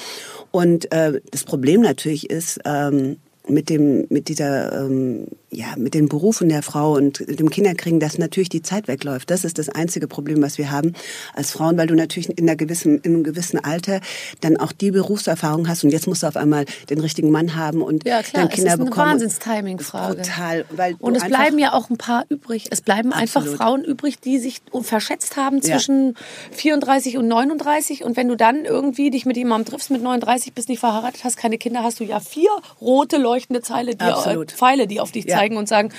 Und äh, das Problem natürlich ist, ähm, mit dem mit dieser ähm, ja, mit den Berufen der Frau und dem Kinderkriegen, dass natürlich die Zeit wegläuft. Das ist das einzige Problem, was wir haben als Frauen, weil du natürlich in, einer gewissen, in einem gewissen Alter dann auch die Berufserfahrung hast und jetzt musst du auf einmal den richtigen Mann haben und ja, klar, dann Kinder es ist eine bekommen. Wahnsinns-Timing-Frage. Total. Weil Und es einfach- bleiben ja auch ein paar übrig. Es bleiben einfach Absolut. Frauen übrig, die sich verschätzt haben Ja. zwischen 34 und 39. Und wenn du dann irgendwie dich mit jemandem triffst mit 39, bist nicht verheiratet, hast keine Kinder, hast du ja vier rote leuchtende Zeile, die, äh. Pfeile, die auf dich Ja. Zeigen und sagen,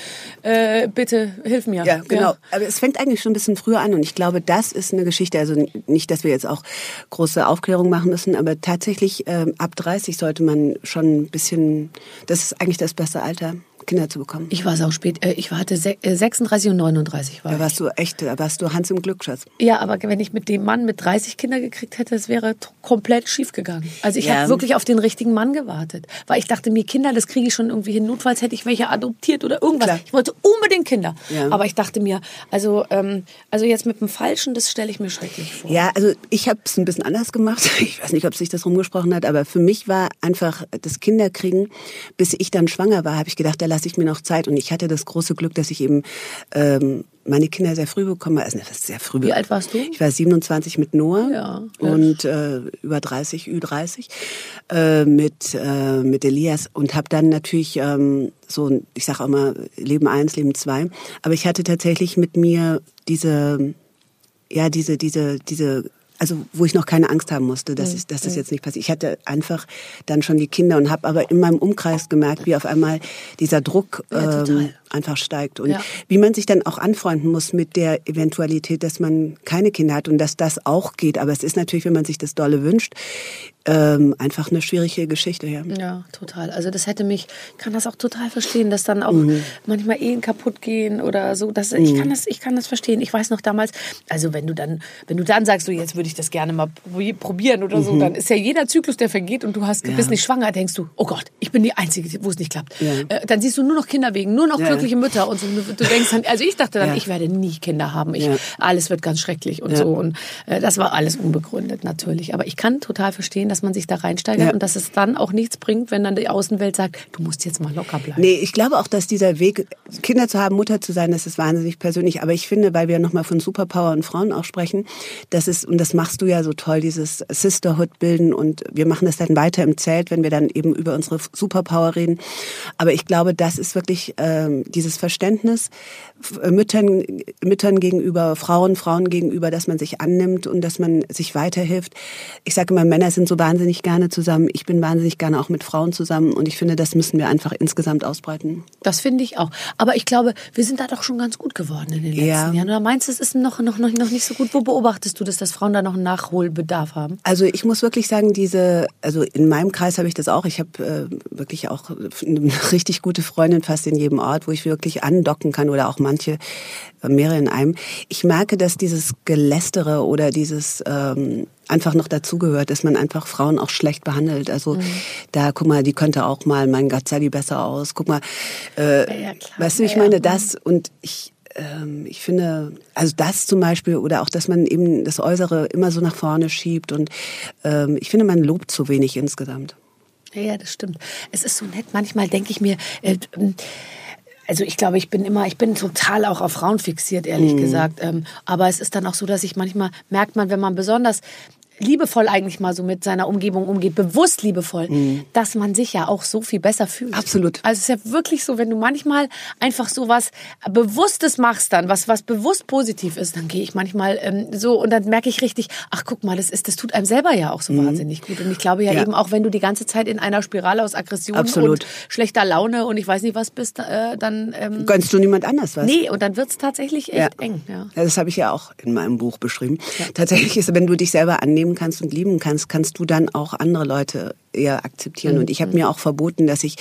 äh, bitte hilf mir. Ja, genau. Aber es fängt eigentlich schon ein bisschen früher an und ich glaube, das ist eine Geschichte. Also nicht, dass wir jetzt auch große Aufklärung machen müssen, aber tatsächlich ähm, ab 30 sollte man schon ein bisschen. Das ist eigentlich das beste Alter, Kinder zu bekommen. Ich war sau spät. Äh, Ich hatte se- äh, 36 und 39 war da ich. warst du echt, da warst du Hans im Glück, Schatz. Ja, aber wenn ich mit dem Mann mit 30 Kinder gekriegt hätte, es wäre komplett schief gegangen. Also ich Ja. habe wirklich auf den richtigen Mann gewartet, weil ich dachte mir Kinder, das kriege ich schon irgendwie hin. Notfalls hätte ich welche adoptiert oder irgendwas. Klar. Ich wollte unbedingt Kinder, Ja. aber ich dachte mir, also ähm, also jetzt mit dem Falschen, das stelle ich mir schrecklich vor. Ja, also ich habe es ein bisschen anders gemacht. Ich weiß nicht, ob sich das rumgesprochen hat, aber für mich war einfach das Kinderkriegen, bis ich dann schwanger war, habe ich gedacht, da lasse ich mir noch Zeit. Und ich hatte das große Glück, dass ich eben ähm, meine Kinder sehr früh bekommen habe. Also das ist sehr früh. Wie alt warst du? Ich war 27 mit Noah Ja. und äh, über 30, Ü30 äh, mit äh, mit Elias und habe dann natürlich ähm, so, ich sage auch immer Leben eins, Leben zwei. Aber ich hatte tatsächlich mit mir diese ja, diese, diese, diese, also wo ich noch keine Angst haben musste, Mhm. dass, ich, dass das jetzt nicht passiert. Ich hatte einfach dann schon die Kinder und habe aber in meinem Umkreis gemerkt, wie auf einmal dieser Druck Ja, ähm, einfach steigt und Ja. wie man sich dann auch anfreunden muss mit der Eventualität, dass man keine Kinder hat und dass das auch geht. Aber es ist natürlich, wenn man sich das dolle wünscht, ähm, einfach eine schwierige Geschichte. Ja. Ja, total. Also das hätte mich, ich kann das auch total verstehen, dass dann auch Mhm. manchmal Ehen kaputt gehen oder so. Das, Ich kann das, ich kann das verstehen. Ich weiß noch damals, also wenn du dann, wenn du dann sagst, so jetzt würde ich das gerne mal probi- probieren oder so, dann ist ja jeder Zyklus, der vergeht und du hast, Mhm. Ja. bist nicht schwanger, denkst du, oh Gott, ich bin die Einzige, wo es nicht klappt. Ja. Äh, dann siehst du nur noch Kinder wegen, nur noch Ja. glückliche Mütter und so. Du, du denkst dann, also ich dachte dann, ich werde nie Kinder haben. Ich. Alles wird ganz schrecklich und so. Und äh, das war alles unbegründet natürlich. Aber ich kann total verstehen, dass man sich da reinsteigert Ja. und dass es dann auch nichts bringt, wenn dann die Außenwelt sagt, du musst jetzt mal locker bleiben. Nee, ich glaube auch, dass dieser Weg, Kinder zu haben, Mutter zu sein, das ist wahnsinnig persönlich. Aber ich finde, weil wir nochmal von Superpower und Frauen auch sprechen, das ist, und das machst du ja so toll, dieses Sisterhood bilden und wir machen das dann weiter im Zelt, wenn wir dann eben über unsere Superpower reden. Aber ich glaube, das ist wirklich ähm, dieses Verständnis Müttern, Müttern gegenüber, Frauen, Frauen gegenüber, dass man sich annimmt und dass man sich weiterhilft. Ich sage immer, Männer sind so wahnsinnig gerne zusammen. Ich bin wahnsinnig gerne auch mit Frauen zusammen und ich finde, das müssen wir einfach insgesamt ausbreiten. Das finde ich auch. Aber ich glaube, wir sind da doch schon ganz gut geworden in den letzten Ja. Jahren. Oder meinst du, es ist noch, noch, noch, noch nicht so gut? Wo beobachtest du das, dass Frauen da noch einen Nachholbedarf haben? Also ich muss wirklich sagen, diese, also in meinem Kreis habe ich das auch. Ich habe äh, wirklich auch eine richtig gute Freundin fast in jedem Ort, wo ich wirklich andocken kann oder auch manche, mehrere in einem. Ich merke, dass dieses Gelästere oder dieses ähm, einfach noch dazugehört, dass man einfach Frauen auch schlecht behandelt. Also da, guck mal, die könnte auch mal, mein Gott, sah die besser aus. Guck mal, äh, Ja, weißt du, ich meine, das und ich ähm, ich finde, also das zum Beispiel oder auch, dass man eben das Äußere immer so nach vorne schiebt und ähm, ich finde, man lobt zu wenig insgesamt. Ja, das stimmt. Es ist so nett. Manchmal denke ich mir, äh, also ich glaube, ich bin immer, ich bin total auch auf Frauen fixiert, ehrlich gesagt. Ähm, aber es ist dann auch so, dass ich manchmal merkt man, wenn man besonders liebevoll eigentlich mal so mit seiner Umgebung umgeht, bewusst liebevoll, dass man sich ja auch so viel besser fühlt. Absolut. Also es ist ja wirklich so, wenn du manchmal einfach so was Bewusstes machst dann, was, was bewusst positiv ist, dann gehe ich manchmal ähm, so und dann merke ich richtig, ach guck mal, das ist, das tut einem selber ja auch so wahnsinnig gut. Und ich glaube ja, Ja. eben auch, wenn du die ganze Zeit in einer Spirale aus Aggression Absolut. und schlechter Laune und ich weiß nicht was bist, äh, dann ähm, Gönnst du niemand anders was? nee, und dann wird's tatsächlich echt eng. Ja. Ja, das habe ich ja auch in meinem Buch beschrieben. Tatsächlich ist, wenn du dich selber annehmen kannst und lieben kannst, kannst du dann auch andere Leute eher akzeptieren. Und ich habe mir auch verboten, dass ich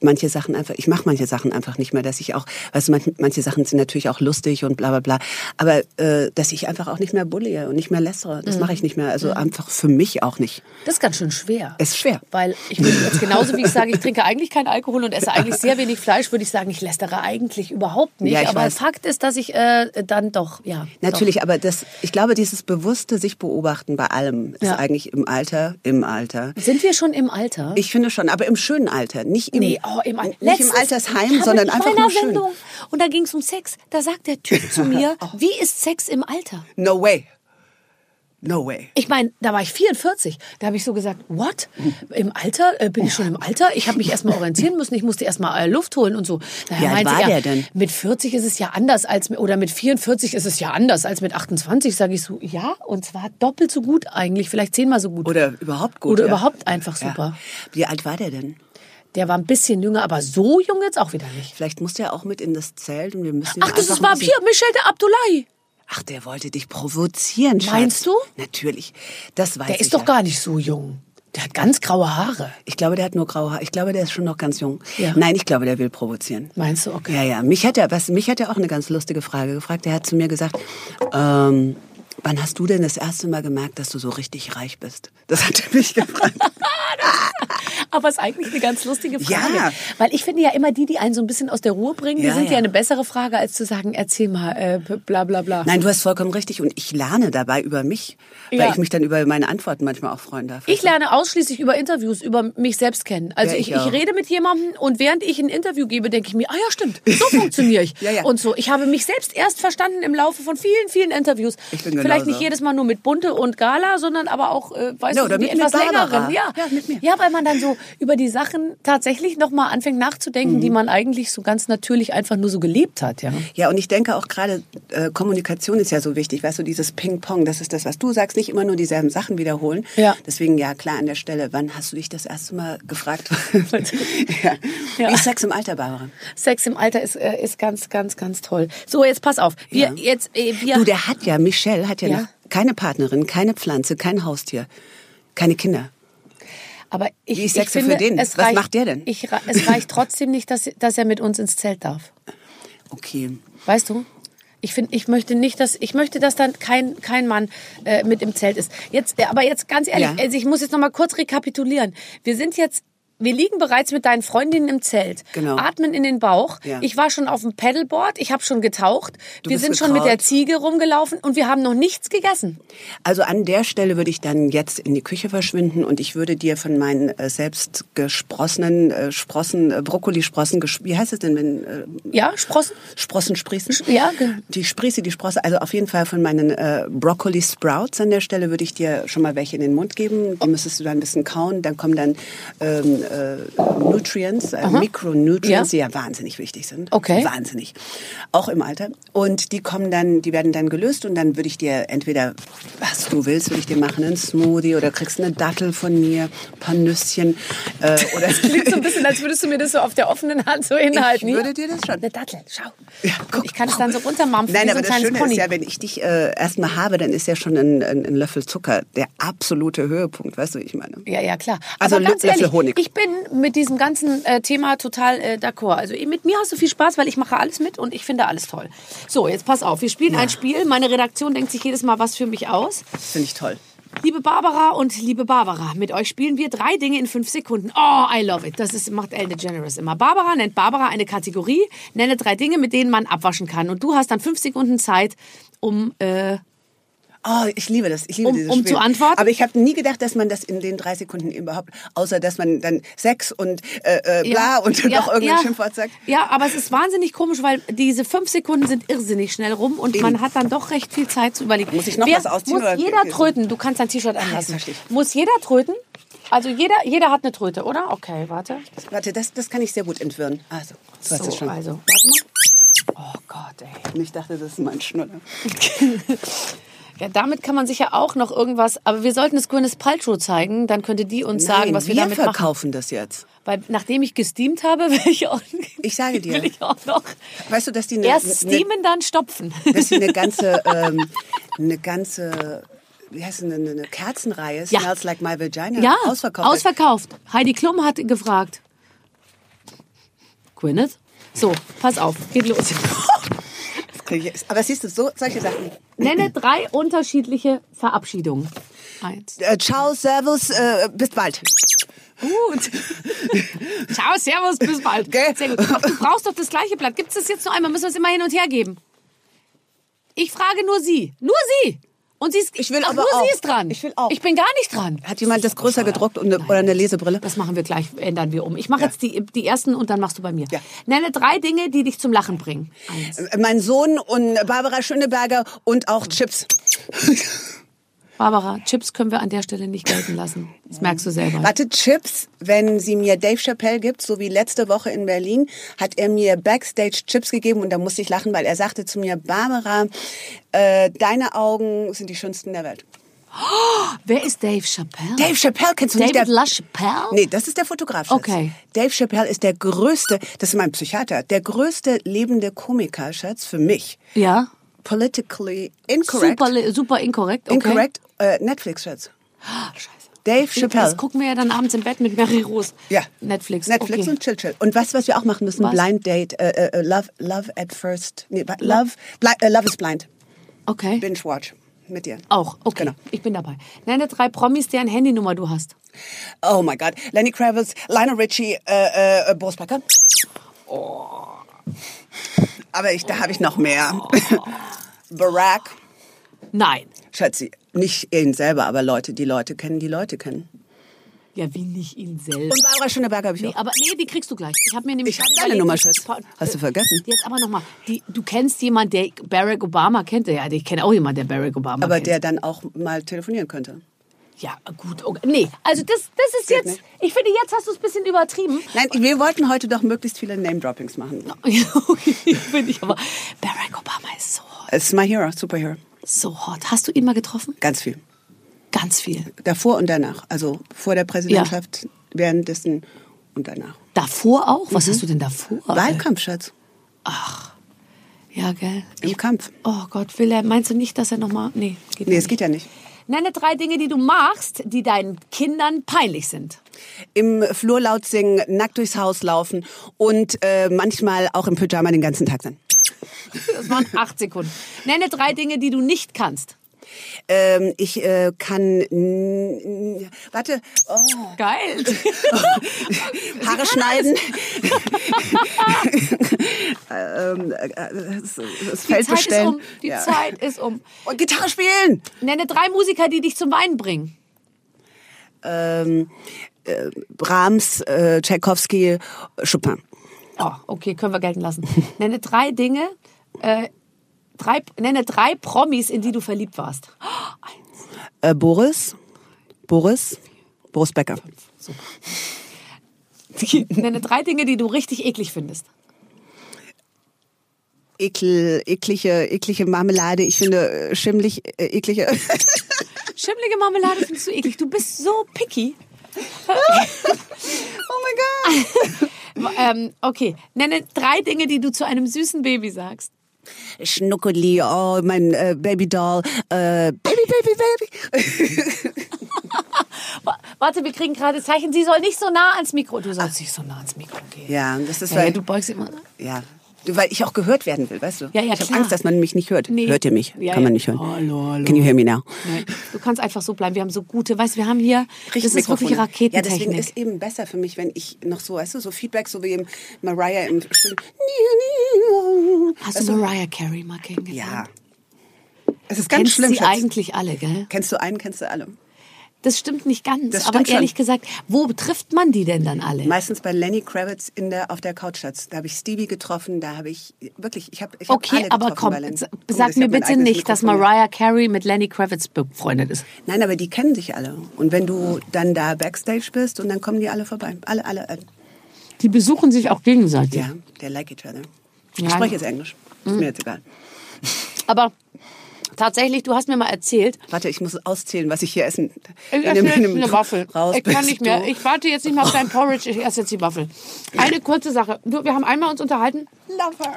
manche Sachen einfach, ich mache manche Sachen einfach nicht mehr, dass ich auch, weißt du, manche, manche Sachen sind natürlich auch lustig und bla bla bla, aber äh, dass ich einfach auch nicht mehr bullige und nicht mehr lästere, das mache ich nicht mehr. Also einfach für mich auch nicht. Das ist ganz schön schwer. Es ist schwer. Weil ich würde jetzt genauso wie ich sage, ich trinke eigentlich keinen Alkohol und esse eigentlich sehr wenig Fleisch, würde ich sagen, ich lästere eigentlich überhaupt nicht. Ja, Aber weiß. Fakt ist, dass ich äh, dann doch, ja. Natürlich, aber das, ich glaube, dieses bewusste sich beobachten bei allem ist Ja. eigentlich im Alter, im Alter. Sind wir schon im Alter? Ich finde schon, aber im schönen Alter. Nicht im, Nee, oh, im, nicht im Altersheim, sondern einfach nur schön. Sendung und da ging es um Sex. Da sagt der Typ zu mir, wie ist Sex im Alter? No way. No way. Ich meine, da war ich 44. Da habe ich so gesagt, what? Im Alter? Äh, bin ich schon im Alter? Ich habe mich erstmal orientieren müssen. Ich musste erstmal äh, Luft holen und so. Da Wie alt war er, der denn? Mit 40 ist es ja anders als mit, oder mit 44 ist es ja anders als mit 28. Sage ich so, ja, und zwar doppelt so gut eigentlich, vielleicht zehnmal so gut. Oder überhaupt gut. Oder ja. überhaupt einfach Ja. super. Wie alt war der denn? Der war ein bisschen jünger, aber so jung jetzt auch wieder nicht. Vielleicht musste er auch mit in das Zelt und wir müssen Ach, das ist war hier, Michel de Abdullahi. Ach, der wollte dich provozieren, Schatz. Meinst du? Natürlich. Das weiß Der ich ist doch ja. gar nicht so jung. Der hat ganz graue Haare. Ich glaube, der hat nur graue Haare. Ich glaube, der ist schon noch ganz jung. Ja. Nein, ich glaube, der will provozieren. Meinst du? Okay. Ja, ja. Mich hat er, was, mich hat er auch eine ganz lustige Frage gefragt. Er hat zu mir gesagt, ähm, wann hast du denn das erste Mal gemerkt, dass du so richtig reich bist? Das hat er mich gefragt. Aber es ist eigentlich eine ganz lustige Frage. Ja. Weil ich finde ja immer die, die einen so ein bisschen aus der Ruhe bringen, die Ja, sind ja. ja. eine bessere Frage, als zu sagen, erzähl mal, äh, bla bla bla. Nein, du hast vollkommen richtig. Und ich lerne dabei über mich, weil ich mich dann über meine Antworten manchmal auch freuen darf. Ich lerne ausschließlich über Interviews, über mich selbst kennen. Also ich, ich ich, rede mit jemandem und während ich ein Interview gebe, denke ich mir, ah ja, stimmt, so funktioniere ich. Ja, ja. Und so. Ich habe mich selbst erst verstanden im Laufe von vielen, vielen Interviews. Ich bin Vielleicht nicht jedes Mal nur mit Bunte und Gala, sondern aber auch, äh, weißt Ja, du, mit- etwas längeren. Ja. Ja, mit mir. ja, weil man dann so über die Sachen tatsächlich nochmal anfängt nachzudenken, Mhm. die man eigentlich so ganz natürlich einfach nur so gelebt hat. Ja. Ja, und ich denke auch gerade, äh, Kommunikation ist ja so wichtig. Weißt du, dieses Ping-Pong, das ist das, was du sagst, nicht immer nur dieselben Sachen wiederholen. Ja. Deswegen, ja, klar an der Stelle, wann hast du dich das erste Mal gefragt? ja. Ja. Wie ist Sex im Alter, Barbara? Sex im Alter ist, äh, ist ganz, ganz, ganz toll. So, jetzt pass auf. Wir, jetzt, äh, wir, Du, der hat ja, Michelle hat ja, Ja. noch keine Partnerin, keine Pflanze, kein Haustier, keine Kinder. Aber ich, Wie ist Sex für den? Es Was reicht, macht der denn? Ich, es reicht trotzdem nicht, dass, dass er mit uns ins Zelt darf. Okay. Weißt du? Ich finde, ich möchte nicht, dass ich möchte, dass dann kein kein Mann äh, mit im Zelt ist. Jetzt, äh, aber jetzt ganz ehrlich, Ja. also ich muss jetzt noch mal kurz rekapitulieren. Wir sind jetzt wir liegen bereits mit deinen Freundinnen im Zelt, Genau. atmen in den Bauch. Ja. Ich war schon auf dem Paddleboard, ich habe schon getaucht. Du wir sind schon mit der. Ziege rumgelaufen und wir haben noch nichts gegessen. Also an der Stelle würde ich dann jetzt in die Küche verschwinden und ich würde dir von meinen äh, selbst gesprossenen äh, Sprossen, äh, Brokkolisprossen, wie heißt es denn, wenn äh, Ja, Sprossen? Sprossen sprießen? Ja, ge- Die Sprieße, die Sprosse, also auf jeden Fall von meinen äh, Broccoli Sprouts an der Stelle würde ich dir schon mal welche in den Mund geben. Die müsstest du dann ein bisschen kauen. Dann kommen dann ähm, äh, Nutrients, äh, Micronutrients, Ja. die ja wahnsinnig wichtig sind. Okay. Wahnsinnig. Auch im Alter. Und die kommen dann, die werden dann gelöst und dann würde ich dir entweder, was du willst, würde ich dir machen, einen Smoothie oder kriegst eine Dattel von mir, ein paar Nüsschen äh, oder Klingt so ein bisschen, als würdest du mir das so auf der offenen Hand so hinhalten. Ich würde dir das schon. Eine Dattel, schau. Ja, Und ich kann es dann so runtermampfen Nein, aber so das Schöne Pony. ist ja, wenn ich dich äh, erstmal habe, dann ist ja schon ein, ein, ein Löffel Zucker der absolute Höhepunkt, weißt du, wie ich meine? Ja, ja, klar. Also Aber ganz Löffel ehrlich, Honig. ich bin mit diesem ganzen äh, Thema total äh, d'accord. Also mit mir hast du viel Spaß, weil ich mache alles mit und ich finde alles toll. So, jetzt pass auf. Wir spielen ein Spiel. Meine Redaktion denkt sich jedes Mal was für mich aus. Das finde ich toll. Liebe Barbara und liebe Barbara, mit euch spielen wir drei Dinge in fünf Sekunden. Oh, I love it. Das ist, macht Ellen DeGeneres immer. Barbara nennt Barbara eine Kategorie, nenne drei Dinge, mit denen man abwaschen kann. Und du hast dann fünf Sekunden Zeit, um äh, Oh, ich liebe das. Ich liebe Um- dieses um Spiel. zu antworten? Aber ich habe nie gedacht, dass man das in den drei Sekunden überhaupt, außer dass man dann Sex und äh, äh, bla und noch irgendein Schimpfwort sagt. Ja, aber es ist wahnsinnig komisch, weil diese fünf Sekunden sind irrsinnig schnell rum und man hat dann doch recht viel Zeit zu überlegen. Muss ich noch Wer, was ausziehen Muss oder- jeder tröten. Du kannst dein T-Shirt anlassen. verstehe ich. Muss jeder tröten? Also jeder, jeder hat eine Tröte, oder? Okay, warte. Warte, das, das kann ich sehr gut entwirren. Also, So, schon. also, warte mal. Oh Gott, ey. Und ich dachte, das ist mein Schnuller. Ja, damit kann man sicher auch noch irgendwas, aber wir sollten es Gwyneth Paltrow zeigen, dann könnte die uns sagen, Nein, was wir, wir damit machen. verkaufen das jetzt. Weil nachdem ich gesteamt habe, will ich auch, Ich sage dir. will ich auch noch Weißt du, dass die eine, erst eine, steamen, dann stopfen. dass die eine ganze, ähm, eine ganze, wie heißt es, eine, eine Kerzenreihe, Ja. Smells Like My Vagina, Ja, ausverkauft. ausverkauft. Heidi Klum hat gefragt. Gwyneth? So, pass auf, geht los. Das krieg ich- Aber siehst du, so, solche Sachen. Nenne drei unterschiedliche Verabschiedungen. Eins. Äh, ciao, servus, äh, bis bald. Gut. Ciao, servus, bis bald. Gell? Sehr gut. Ach, du brauchst doch das gleiche Blatt. Gibt es das jetzt noch einmal? Müssen wir es immer hin und her geben? Ich frage nur Sie. Nur Sie. Und sie ist, Ich will ach, aber nur auch. sie ist dran. Ich will auch. Ich bin gar nicht dran. Hat jemand das größer gedruckt und eine, oder eine Lesebrille? Das machen wir gleich, ändern wir um. Ich mache jetzt die, die ersten und dann machst du bei mir. Ja. Nenne drei Dinge, die dich zum Lachen bringen. Eins. Mein Sohn und Barbara Schöneberger und auch Chips. Barbara, Chips können wir an der Stelle nicht gelten lassen. Das merkst du selber. Warte, Chips, wenn sie mir Dave Chappelle gibt, so wie letzte Woche in Berlin, hat er mir Backstage Chips gegeben und da musste ich lachen, weil er sagte zu mir, Barbara, äh, deine Augen sind die schönsten der Welt. Wer ist Dave Chappelle? Dave Chappelle kennst du David nicht? Der, LaChapelle? nee, das ist der Fotograf. Schatz. Okay. Dave Chappelle ist der größte, das ist mein Psychiater, der größte lebende Komiker, Schatz, für mich. Ja. Politically incorrect. Super, super inkorrekt. Okay. Incorrect. Äh, Netflix, Schatz. Ah, Scheiße. Dave Chappelle. Das gucken wir ja dann abends im Bett mit Mary Rose. Ja. Netflix. Netflix okay. und Chill Chill. Und weißt du, was wir auch machen müssen? Was? Blind Date. Äh, äh, love, love at first. Nee, love, bli äh, love is blind. Okay. Binge Watch. Mit dir. Auch, okay. Genau. Ich bin dabei. Nenne drei Promis, deren Handynummer du hast. Oh my God. Lenny Kravitz, Lionel Richie, äh, äh, Boris Becker. Aber ich, da habe ich noch mehr. Barack. Nein. Schatzi, nicht ihn selber, aber Leute, die Leute kennen, die Leute kennen. Ja, wie nicht ihn selber. Und Barbara Schöneberger habe ich Nee, auch. aber nee, die kriegst du gleich. Ich habe mir nämlich Ich deine Nummer, Schatz. Hast du vergessen? Jetzt aber nochmal. Du kennst jemanden, der Barack Obama kennt. Ja, ich kenne auch jemanden, der Barack Obama Aber kennt. der dann auch mal telefonieren könnte. Ja, gut. Okay. Nee, also das, das ist Geht jetzt, nicht. ich finde, jetzt hast du es ein bisschen übertrieben. Nein, wir wollten heute doch möglichst viele Name-Droppings machen. okay, finde ich aber. Barack Obama ist so. Es ist my hero, superhero. So hot. Hast du ihn mal getroffen? Ganz viel. Ganz viel. Davor und danach. Also vor der Präsidentschaft, währenddessen und danach. Davor auch? Was hast du denn davor? Wahlkampf, Schatz. Ja, gell? Im Kampf. Oh Gott, will er, meinst du nicht, dass er nochmal, nee, geht Nee, es geht ja nicht. Nenne drei Dinge, die du machst, die deinen Kindern peinlich sind. Im Flur laut singen, nackt durchs Haus laufen und äh, manchmal auch im Pyjama den ganzen Tag sein. Das waren acht Sekunden. Nenne drei Dinge, die du nicht kannst. Ähm, ich äh, kann... Warte. Oh. Geil. Haare schneiden. ähm, äh, das, das Die Feld Zeit ist bestellen. um. Die Ja. Zeit ist um. Und Gitarre spielen. Nenne drei Musiker, die dich zum Weinen bringen. Ähm, äh, Brahms, äh, Tchaikovsky, Chopin. Oh, okay, können wir gelten lassen. Nenne drei Dinge, äh, drei, nenne drei Promis, in die du verliebt warst. Äh, Boris, Boris, Boris Becker. nenne drei Dinge, die du richtig eklig findest. Ekel, eklige, eklige Marmelade. Ich finde äh, schimmlig, äh, eklige. Schimmlige Marmelade findest du eklig. Du bist so picky. Oh mein Gott. Ähm, okay, nenne drei Dinge, die du zu einem süßen Baby sagst. Schnuckeli, oh, mein äh, Babydoll, äh, Baby, Baby, Baby. Wa- Warte, wir kriegen gerade Zeichen. Sie soll nicht so nah ans Mikro. Du sollst nicht so nah ans Mikro gehen. Ja, das ist Ja, ja, weil, du beugst immer. ja, weil ich auch gehört werden will, weißt du? Ja, ja, ich habe. Angst, dass man mich nicht hört. Nee. Hört ihr mich? Ja, Kann ja. man nicht hören. Hallo, hallo. Can you hear me now? Nein, du kannst einfach so bleiben. Wir haben so gute, weißt du, wir haben hier, das ist wirklich Ja, Raketentechnik. deswegen ist eben besser für mich, wenn ich noch so, weißt du, so Feedback, so wie eben Mariah im Studio. Hast Weißt du Mariah Carey mal kennengelernt? Ja. Es ist ganz Kennst schlimm, sie Schatz. eigentlich alle, gell? Kennst du einen, kennst du alle. Das stimmt nicht ganz. Das aber schon. ehrlich gesagt, wo trifft man die denn dann alle? Meistens bei Lenny Kravitz in der, auf der Couch. Schatz. Da habe ich Stevie getroffen, da habe ich wirklich, ich habe ich hab Okay, aber getroffen komm, sag ich mir bitte nicht, dass. Mariah Carey mit Lenny Kravitz befreundet ist. Nein, aber die kennen sich alle. Und wenn du dann da Backstage bist und dann kommen die alle vorbei. Alle, alle, alle. Die besuchen sich auch gegenseitig. Ja, they like each other. Ich Ja. spreche jetzt Englisch. Ist Mhm. mir jetzt egal. Aber tatsächlich, du hast mir mal erzählt, Warte, ich muss auszählen, was ich hier essen. Ich in esse jetzt eine Waffel. Raus ich kann nicht mehr. du. Ich warte jetzt nicht mehr auf dein Porridge. Ich esse jetzt die Waffel. Eine kurze Sache. Wir haben einmal uns unterhalten. Lover.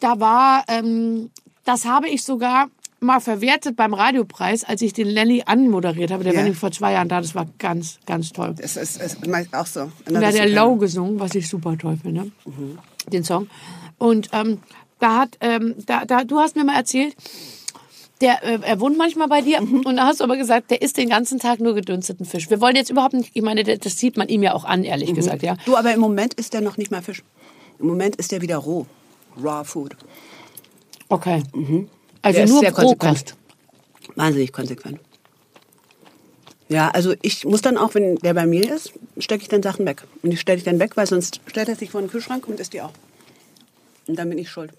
Da war, ähm, das habe ich sogar mal verwertet beim Radiopreis, als ich den Lenny anmoderiert habe. Der Ja. war nämlich vor zwei Jahren da. Das war ganz, ganz toll. Es ist, es ist auch so. Und da hat der Low gesungen, was ich super toll finde, den Song. Und ähm, da hat, ähm, da, da, du hast mir mal erzählt, der, äh, er wohnt manchmal bei dir und da hast du aber gesagt, der isst den ganzen Tag nur gedünsteten Fisch. Wir wollen jetzt überhaupt nicht, ich meine, das sieht man ihm ja auch an, ehrlich gesagt, ja. Du, aber im Moment ist der noch nicht mal Fisch. Im Moment ist der wieder roh. Raw Food. Okay. Also Der ist nur sehr konsequent. Wahnsinnig konsequent. Ja, also ich muss dann auch, wenn der bei mir ist, stecke ich dann Sachen weg. Und die stelle ich dann weg, weil sonst stellt er sich vor den Kühlschrank und isst die auch. Und dann bin ich schuld.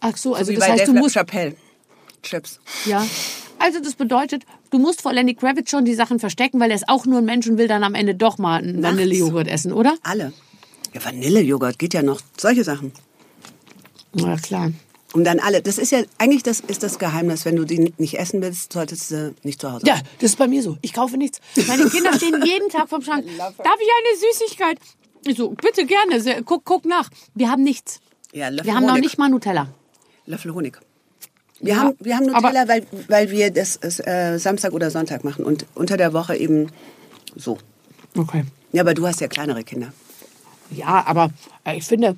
Ach so, also Wie das heißt, du Dave musst Chappelle. Chips. Ja. Also das bedeutet, du musst vor Lenny Kravitz schon die Sachen verstecken, weil er ist auch nur ein Mensch und will dann am Ende doch mal einen. Vanillejoghurt essen, oder? Alle. Ja, Vanillejoghurt geht ja noch. Solche Sachen. Ja, klar. Und dann alle. Das ist ja, eigentlich das ist das Geheimnis. Wenn du die nicht essen willst, solltest du nicht zu Hause. Ja, das ist bei mir so. Ich kaufe nichts. Meine Kinder stehen jeden Tag vom Schrank. Darf ich eine Süßigkeit? Ich so, bitte gerne. Guck, guck nach. Wir haben nichts. Ja, Löffel Wir haben noch Honig. nicht mal Nutella. Löffel Honig. Wir, Ja, haben, wir haben Nutella, weil, weil wir das äh, Samstag oder Sonntag machen und unter der Woche eben so. Okay. Ja, aber du hast ja kleinere Kinder. Ja, aber äh, ich finde,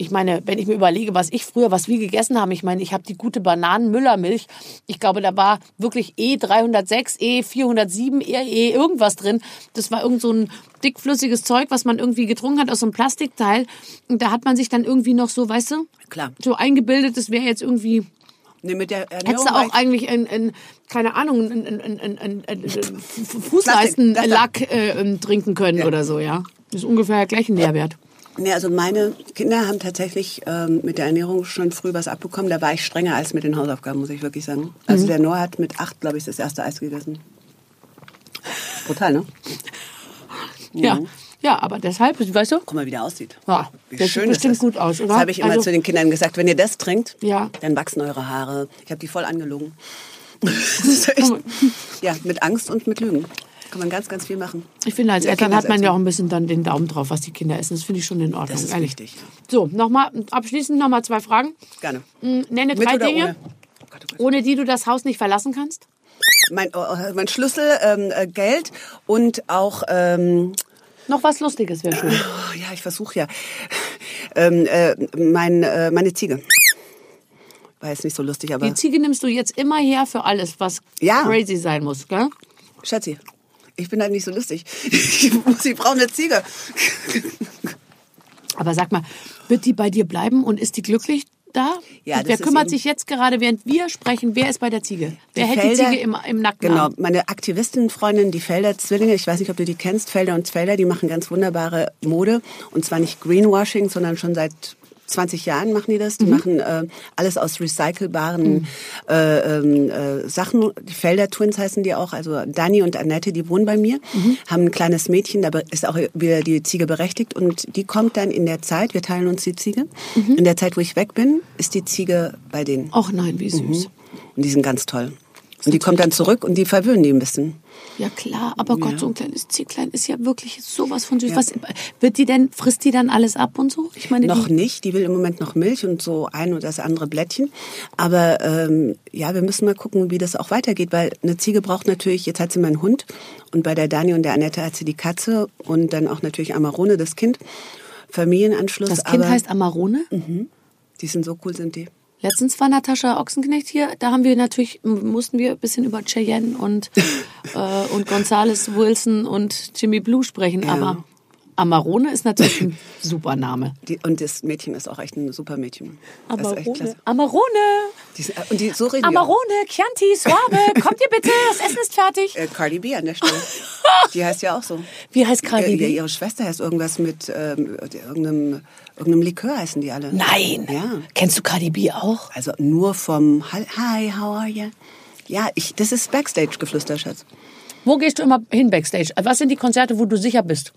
ich meine, wenn ich mir überlege, was ich früher, was wir gegessen haben, ich meine, ich habe die gute Bananen-Müllermilch. Ich glaube, da war wirklich E306, E407, E, E irgendwas drin. Das war irgend so ein dickflüssiges Zeug, was man irgendwie getrunken hat aus so einem Plastikteil. Und da hat man sich dann irgendwie noch so, weißt du, Klar. so eingebildet, das wäre jetzt irgendwie Nee, mit der Hättest Ernährung du war auch ich- eigentlich ein, ein keine Ahnung, ein Plastik, Fußleistenlack äh, ähm, trinken können Ja. oder so, ja. Das ist ungefähr der gleiche Nährwert. Nee, also meine Kinder haben tatsächlich ähm, mit der Ernährung schon früh was abbekommen. Da war ich strenger als mit den Hausaufgaben, muss ich wirklich sagen. Mhm. Also der Noah hat mit acht, glaube ich, das erste Eis gegessen. Brutal, ne? Ja. Ja, aber deshalb, weißt du? Guck mal, wie der aussieht. Ja, Wie der sieht schön bestimmt das ist. gut aus, oder? Das habe ich immer Also- zu den Kindern gesagt. Wenn ihr das trinkt, Ja. dann wachsen eure Haare. Ich habe die voll angelogen. Das ist echt, ja, mit Angst und mit Lügen. Kann man ganz, ganz viel machen. Ich finde, als Ja, Eltern hat man ja auch ein bisschen dann den Daumen drauf, was die Kinder essen. Das finde ich schon in Ordnung. Das ist ehrlich. wichtig. So, nochmal, abschließend nochmal zwei Fragen. Gerne. Hm, Nenne Mit drei Dinge, ohne? Oh Gott, oh Gott. ohne die du das Haus nicht verlassen kannst. Mein, oh, oh, mein Schlüssel, ähm, äh, Geld und auch, ähm, Noch was Lustiges wäre schön. oh, ja, ich versuche ja, ähm, äh, mein, äh, meine Ziege. War jetzt nicht so lustig, aber Die Ziege nimmst du jetzt immer her für alles, was Ja. crazy sein muss, gell? Schatzi, ich bin halt nicht so lustig. Ich muss, ich brauche eine Ziege. Aber sag mal, wird die bei dir bleiben und ist die glücklich da? Ja, wer kümmert sich jetzt gerade, während wir sprechen, wer ist bei der Ziege? Wer Die hält Felder- die Ziege im, im Nacken Genau, an? meine Aktivistenfreundin, die Felder Zwillinge, ich weiß nicht, ob du die kennst, Felder und Felder, die machen ganz wunderbare Mode. Und zwar nicht Greenwashing, sondern schon seit 20 Jahren machen die das. Die machen äh, alles aus recycelbaren äh, ähm, äh, Sachen. Die Felder Twins heißen die auch. Also Dani und Annette, die wohnen bei mir, haben ein kleines Mädchen, da ist auch wieder die Ziege berechtigt. Und die kommt dann in der Zeit, wir teilen uns die Ziege, in der Zeit, wo ich weg bin, ist die Ziege bei denen. Ach nein, wie süß. Mhm. Und die sind ganz toll. Und die kommt dann zurück und die verwöhnen die ein bisschen. Ja klar, aber Gott, so ein kleines Zieglein ist ja wirklich sowas von süß. Was, wird die denn, frisst die dann alles ab und so? Ich meine, Noch die, nicht, die will im Moment noch Milch und so ein oder das andere Blättchen. Aber ähm, ja, wir müssen mal gucken, wie das auch weitergeht, weil eine Ziege braucht natürlich, jetzt hat sie meinen Hund und bei der Dani und der Annette hat sie die Katze und dann auch natürlich Amarone, das Kind. Familienanschluss. das Kind aber heißt Amarone. Die sind so cool, sind die. Letztens war Natascha Ochsenknecht hier. Da haben wir natürlich, mussten wir ein bisschen über Cheyenne und, äh, und Gonzales Wilson und Jimmy Blue sprechen. Aber Amarone ist natürlich ein super Name. die. Und das Mädchen ist auch echt ein super Mädchen. Amarone. Amarone. Die und die, so reden. Amarone, Chianti, Suave, kommt ihr bitte, das Essen ist fertig. Äh, Cardi B an der Stelle. Die heißt ja auch so. Wie heißt Cardi Ihr- B? Ihre Schwester heißt irgendwas mit ähm, irgendeinem, irgendeinem Likör heißen die alle. Nein. Ja. Kennst du Cardi B auch? Also nur vom Hi, how are you? Ja, ich, das ist Backstage-Geflüster, Schatz. Wo gehst du immer hin backstage? Was sind die Konzerte, wo du sicher bist?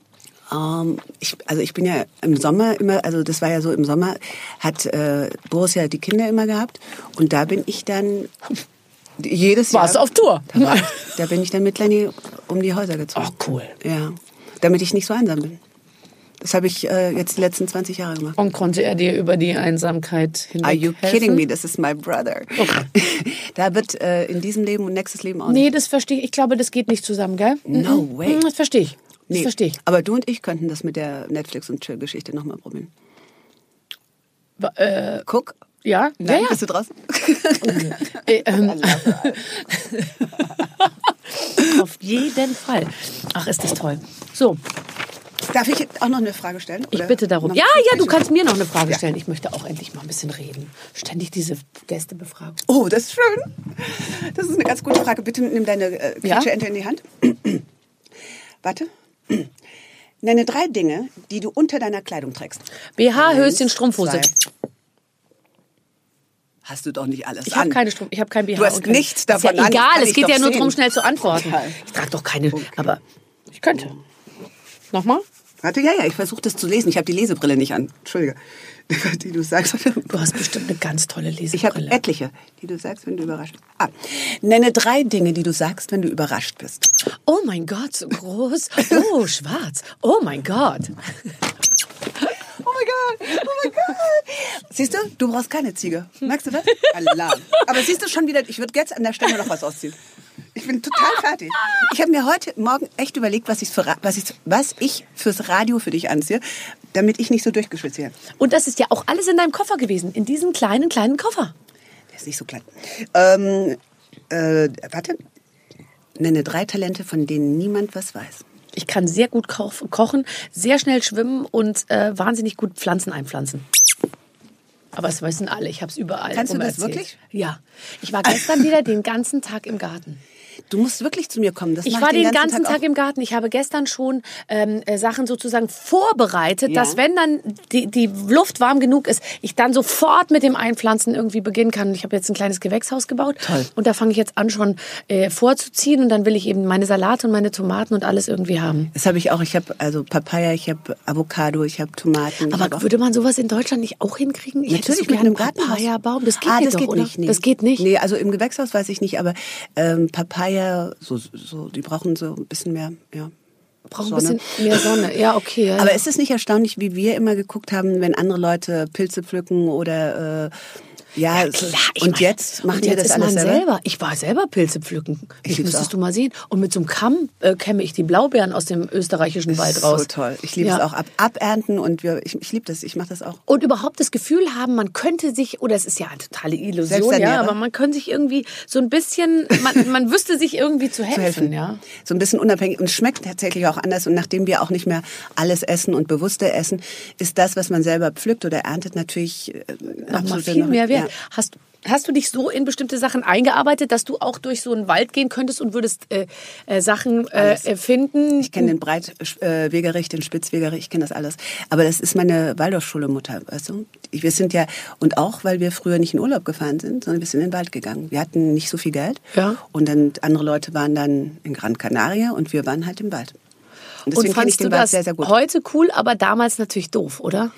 Ähm, ich, also ich bin ja im Sommer immer, also das war ja so im Sommer, hat äh, Boris ja die Kinder immer gehabt und da bin ich dann jedes Warst du Jahr. auf Tour? Da, war, da bin ich dann mit Lenny um die Häuser gezogen. Ach, cool. Ja, damit ich nicht so einsam bin. Das habe ich äh, jetzt die letzten 20 Jahre gemacht. Und konnte er dir über die Einsamkeit hinweg Are you helfen? kidding me? This is my brother. da wird äh, in diesem Leben und nächstes Leben auch Nee, das verstehe ich. Ich glaube, das geht nicht zusammen, gell? No Mhm. way. Mhm, Das verstehe ich. Das Nee, verstehe ich. Aber du und ich könnten das mit der Netflix- und Chill-Geschichte nochmal probieren. Äh, Guck. ja? Nein, ja, ja. bist du draußen? Äh, ähm, Auf jeden Fall. Ach, ist das toll. So, Darf ich auch noch eine Frage stellen? Ich Oder bitte darum. Ja, ja, du kannst mir noch eine Frage Ja. stellen. Ich möchte auch endlich mal ein bisschen reden. Ständig diese Gästebefragung. Oh, das ist schön. Das ist eine ganz gute Frage. Bitte nimm deine äh, Ja? Quietscheente in die Hand. Warte. Nenne drei Dinge, die du unter deiner Kleidung trägst. BH, Eins, Höschen, Strumpfhose. zwei. Hast du doch nicht alles Ich an. habe keine Strumpf, ich habe kein BH. Du hast kein- nichts Ist ja davon an, egal, es ich geht ja nur darum, schnell zu antworten. Okay. Ich trage doch keine, aber ich könnte. Nochmal? Warte, ja, ja, ich versuche das zu lesen. Ich habe die Lesebrille nicht an. Entschuldige. Die du sagst. Du hast bestimmt eine ganz tolle Ich habe Lesebrille. etliche, die du sagst, wenn du überrascht bist. Ah, nenne drei Dinge, die du sagst, wenn du überrascht bist. Oh mein Gott, so groß. Oh, schwarz. Oh mein Gott. Oh mein Gott, oh mein Gott. Siehst du, du brauchst keine Ziege. Merkst du das? Alarm. Aber siehst du schon wieder, ich würde jetzt an der Stelle noch was ausziehen. Ich bin total fertig. Ich habe mir heute Morgen echt überlegt, was ich, für, was, ich, was ich fürs Radio für dich anziehe, damit ich nicht so durchgeschwitzt werde. Und das ist ja auch alles in deinem Koffer gewesen. In diesem kleinen, kleinen Koffer. Der ist nicht so klein. Ähm, äh, warte. Nenne drei Talente, von denen niemand was weiß. Ich kann sehr gut ko kochen, sehr schnell schwimmen und äh, wahnsinnig gut Pflanzen einpflanzen. Aber das wissen alle, ich habe es überall. Kannst du das wirklich? Ja. Ich war gestern wieder den ganzen Tag im Garten. Du musst wirklich zu mir kommen. Das Ich war den ganzen auch. Tag im Garten. Ich habe gestern schon ähm, äh, Sachen sozusagen vorbereitet, Ja. dass wenn dann die, die Luft warm genug ist, ich dann sofort mit dem Einpflanzen irgendwie beginnen kann. Ich habe jetzt ein kleines Gewächshaus gebaut Toll. und da fange ich jetzt an schon äh, vorzuziehen und dann will ich eben meine Salate und meine Tomaten und alles irgendwie haben. Das habe ich auch. Ich habe also Papaya, ich habe Avocado, ich habe Tomaten. hab Aber auch- würde man sowas in Deutschland nicht auch hinkriegen? Ich hätte Natürlich so mit einem. Papaya-Baum. Das geht ah, das doch, geht nicht. Nee. Das geht nicht. Nee, also im Gewächshaus weiß ich nicht, aber ähm, Papaya, so, so, die brauchen so ein bisschen mehr, ja. Braucht ein Sonne. bisschen mehr Sonne. Ja, okay. Ja, Aber ja. ist es nicht erstaunlich, wie wir immer geguckt haben, wenn andere Leute Pilze pflücken oder äh, ja, Klar, ich und meine, jetzt und wir jetzt das alles man selber? selber. Ich war selber Pilze pflücken. Ich müsstest auch. du mal sehen. Und mit so einem Kamm äh, kämme ich die Blaubeeren aus dem österreichischen Wald raus. So toll. Ich liebe Ja. es auch. Ab, abernten und wir, ich, ich liebe das. Ich mache das auch. Und überhaupt das Gefühl haben, man könnte sich, oder es ist ja eine totale Illusion, ja, aber man könnte sich irgendwie so ein bisschen, man, man wüsste sich irgendwie zu helfen, zu helfen. ja. So ein bisschen unabhängig und schmeckt tatsächlich auch anders. Und nachdem wir auch nicht mehr alles essen und bewusster essen, ist das, was man selber pflückt oder erntet, natürlich äh, Nochmal absolut viel mehr wert. Ja. Hast, hast du dich so in bestimmte Sachen eingearbeitet, dass du auch durch so einen Wald gehen könntest und würdest äh, äh, Sachen äh, äh, finden? Ich kenne den Breitwegerich, den Spitzwegerich, ich kenne das alles. Aber das ist meine Waldorfschule Mutter, weißt du? Wir sind ja, und auch, weil wir früher nicht in Urlaub gefahren sind, sondern wir sind in den Wald gegangen. Wir hatten nicht so viel Geld. Ja. Und dann andere Leute waren dann in Gran Canaria und wir waren halt im Wald. Und Und den du Wald das sehr, sehr gut. heute cool, aber damals natürlich doof, oder?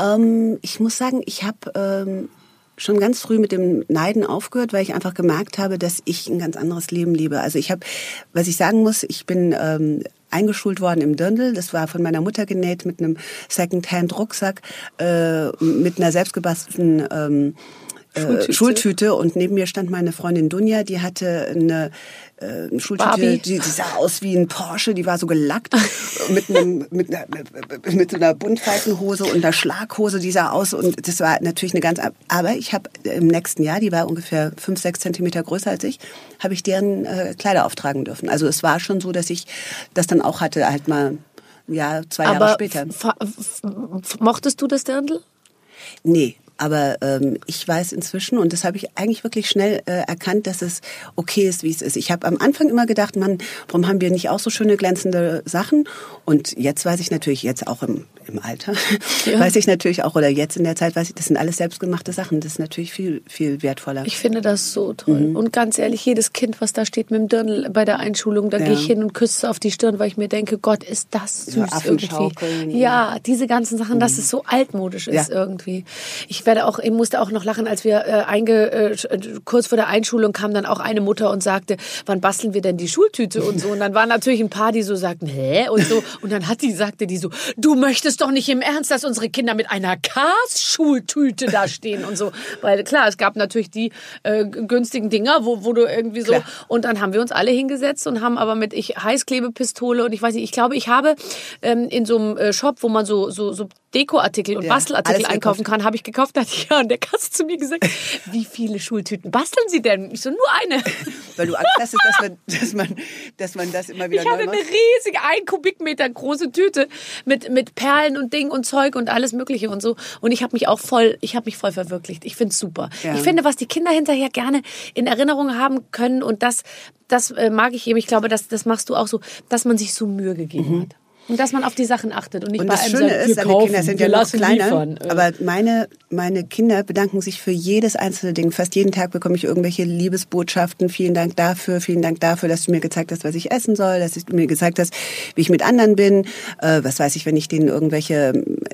Ähm, ich muss sagen, ich habe ähm, schon ganz früh mit dem Neiden aufgehört, weil ich einfach gemerkt habe, dass ich ein ganz anderes Leben liebe. Also ich habe, was ich sagen muss, ich bin ähm, eingeschult worden im Dirndl. Das war von meiner Mutter genäht mit einem Second-Hand-Rucksack, äh, mit einer selbstgebastelten ähm, Schultüte. Schultüte. Schultüte und neben mir stand meine Freundin Dunja, die hatte eine, äh, Schultüte, die, die sah aus wie ein Porsche, die war so gelackt mit, einem, mit, einer, mit so einer Buntfaltenhose und einer Schlaghose, die sah aus und das war natürlich eine ganz, aber ich habe im nächsten Jahr, die war ungefähr fünf, sechs Zentimeter größer als ich, habe ich deren äh, Kleider auftragen dürfen. Also es war schon so, dass ich das dann auch hatte, halt mal ein Jahr, zwei Jahre aber später. f- f- mochtest du das Dirndl? Nee, aber ähm, ich weiß inzwischen, und das habe ich eigentlich wirklich schnell äh, erkannt, dass es okay ist, wie es ist. Ich habe am Anfang immer gedacht, Mann, warum haben wir nicht auch so schöne glänzende Sachen? Und jetzt weiß ich natürlich, jetzt auch im, im Alter, weiß ich natürlich auch, oder jetzt in der Zeit weiß ich, das sind alles selbstgemachte Sachen. Das ist natürlich viel, viel wertvoller. Ich finde das so toll. Mhm. Und ganz ehrlich, jedes Kind, was da steht mit dem Dirndl bei der Einschulung, da Ja. gehe ich hin und küsse auf die Stirn, weil ich mir denke, Gott, ist das süß Affenschaukeln. irgendwie. Ja, diese ganzen Sachen, dass es so altmodisch ist Ja. irgendwie. Ich werde auch, ich musste auch noch lachen, als wir äh, einge, äh, kurz vor der Einschulung kam dann auch eine Mutter und sagte, wann basteln wir denn die Schultüte und so. Und dann waren natürlich ein paar, die so sagten, hä? Und so. Und dann hat die, sagte die so, du möchtest doch nicht im Ernst, dass unsere Kinder mit einer Kars-Schultüte da stehen und so. Weil klar, es gab natürlich die äh, günstigen Dinger, wo, wo du irgendwie so. Klar. Und dann haben wir uns alle hingesetzt und haben aber mit ich Heißklebepistole und ich weiß nicht, ich glaube, ich habe ähm, in so einem äh, Shop, wo man so, so, so Dekoartikel und Ja, Bastelartikel einkaufen gekauft. kann, habe ich gekauft, hat ja an der Kasse zu mir gesagt, wie viele Schultüten basteln Sie denn? Ich so, nur eine. Weil du Angst hast, dass man, dass man, dass man das immer wieder Ich hatte eine riesige, ein Kubikmeter große Tüte mit, mit Perlen und Ding und Zeug und alles Mögliche und so. Und ich habe mich auch voll, ich habe mich voll verwirklicht. Ich find's super. Ja. Ich finde, was die Kinder hinterher gerne in Erinnerung haben können und das, das äh, mag ich eben. Ich glaube, das, das machst du auch so, dass man sich so Mühe gegeben hat. Und dass man auf die Sachen achtet und nicht Und bei das einem Schöne sagt, ist, wir kaufen, Kinder sind ja noch kleiner, liefern. Äh, aber meine, meine Kinder bedanken sich für jedes einzelne Ding. Fast jeden Tag bekomme ich irgendwelche Liebesbotschaften. Vielen Dank dafür, vielen Dank dafür, dass du mir gezeigt hast, was ich essen soll, dass du mir gezeigt hast, wie ich mit anderen bin. Äh, was weiß ich, wenn ich denen irgendwelche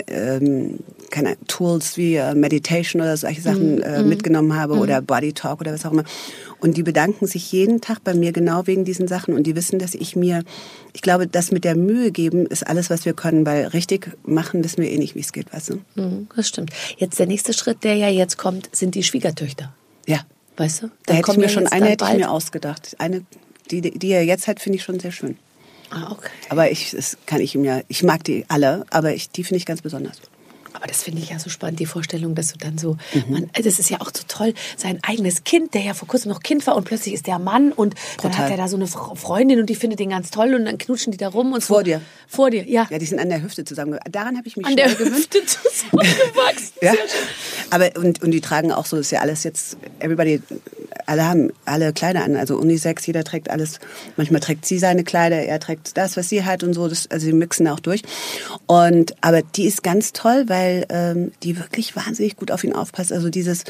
ähm, keine Tools wie äh, Meditation oder solche Sachen äh, mitgenommen habe oder Body Talk oder was auch immer. Und die bedanken sich jeden Tag bei mir genau wegen diesen Sachen und die wissen, dass ich mir, ich glaube, das mit der Mühe geben ist alles, was wir können, weil richtig machen wissen wir eh nicht, wie es geht, weißt du? Mhm, Das stimmt. Jetzt der nächste Schritt, der ja jetzt kommt, sind die Schwiegertöchter. Ja. Weißt du? Da Dann hätte ich mir schon eine hätte ich mir ausgedacht. Eine, die, die er jetzt hat, finde ich schon sehr schön. Ah, okay. Aber ich, das kann ich ihm ja, ich mag die alle, aber ich, die finde ich ganz besonders. Aber das finde ich ja so spannend, die Vorstellung, dass du dann so, Mhm. man, das ist ja auch so toll, sein eigenes Kind, der ja vor kurzem noch Kind war und plötzlich ist der Mann und dann Total. hat er da so eine Fre- Freundin und die findet den ganz toll und dann knutschen die da rum und Vor so. dir. Vor dir, ja. Ja, die sind an der Hüfte zusammen. Daran habe ich mich An der gewöhnt. Hüfte zusammengewachsen. Ja. Aber und, und die tragen auch so, das ist ja alles jetzt, everybody, alle haben alle Kleider an, also Unisex, jeder trägt alles. Manchmal trägt sie seine Kleider, er trägt das, was sie hat und so. Das, also sie mixen auch durch. Und aber die ist ganz toll, weil ähm, die wirklich wahnsinnig gut auf ihn aufpasst. Also dieses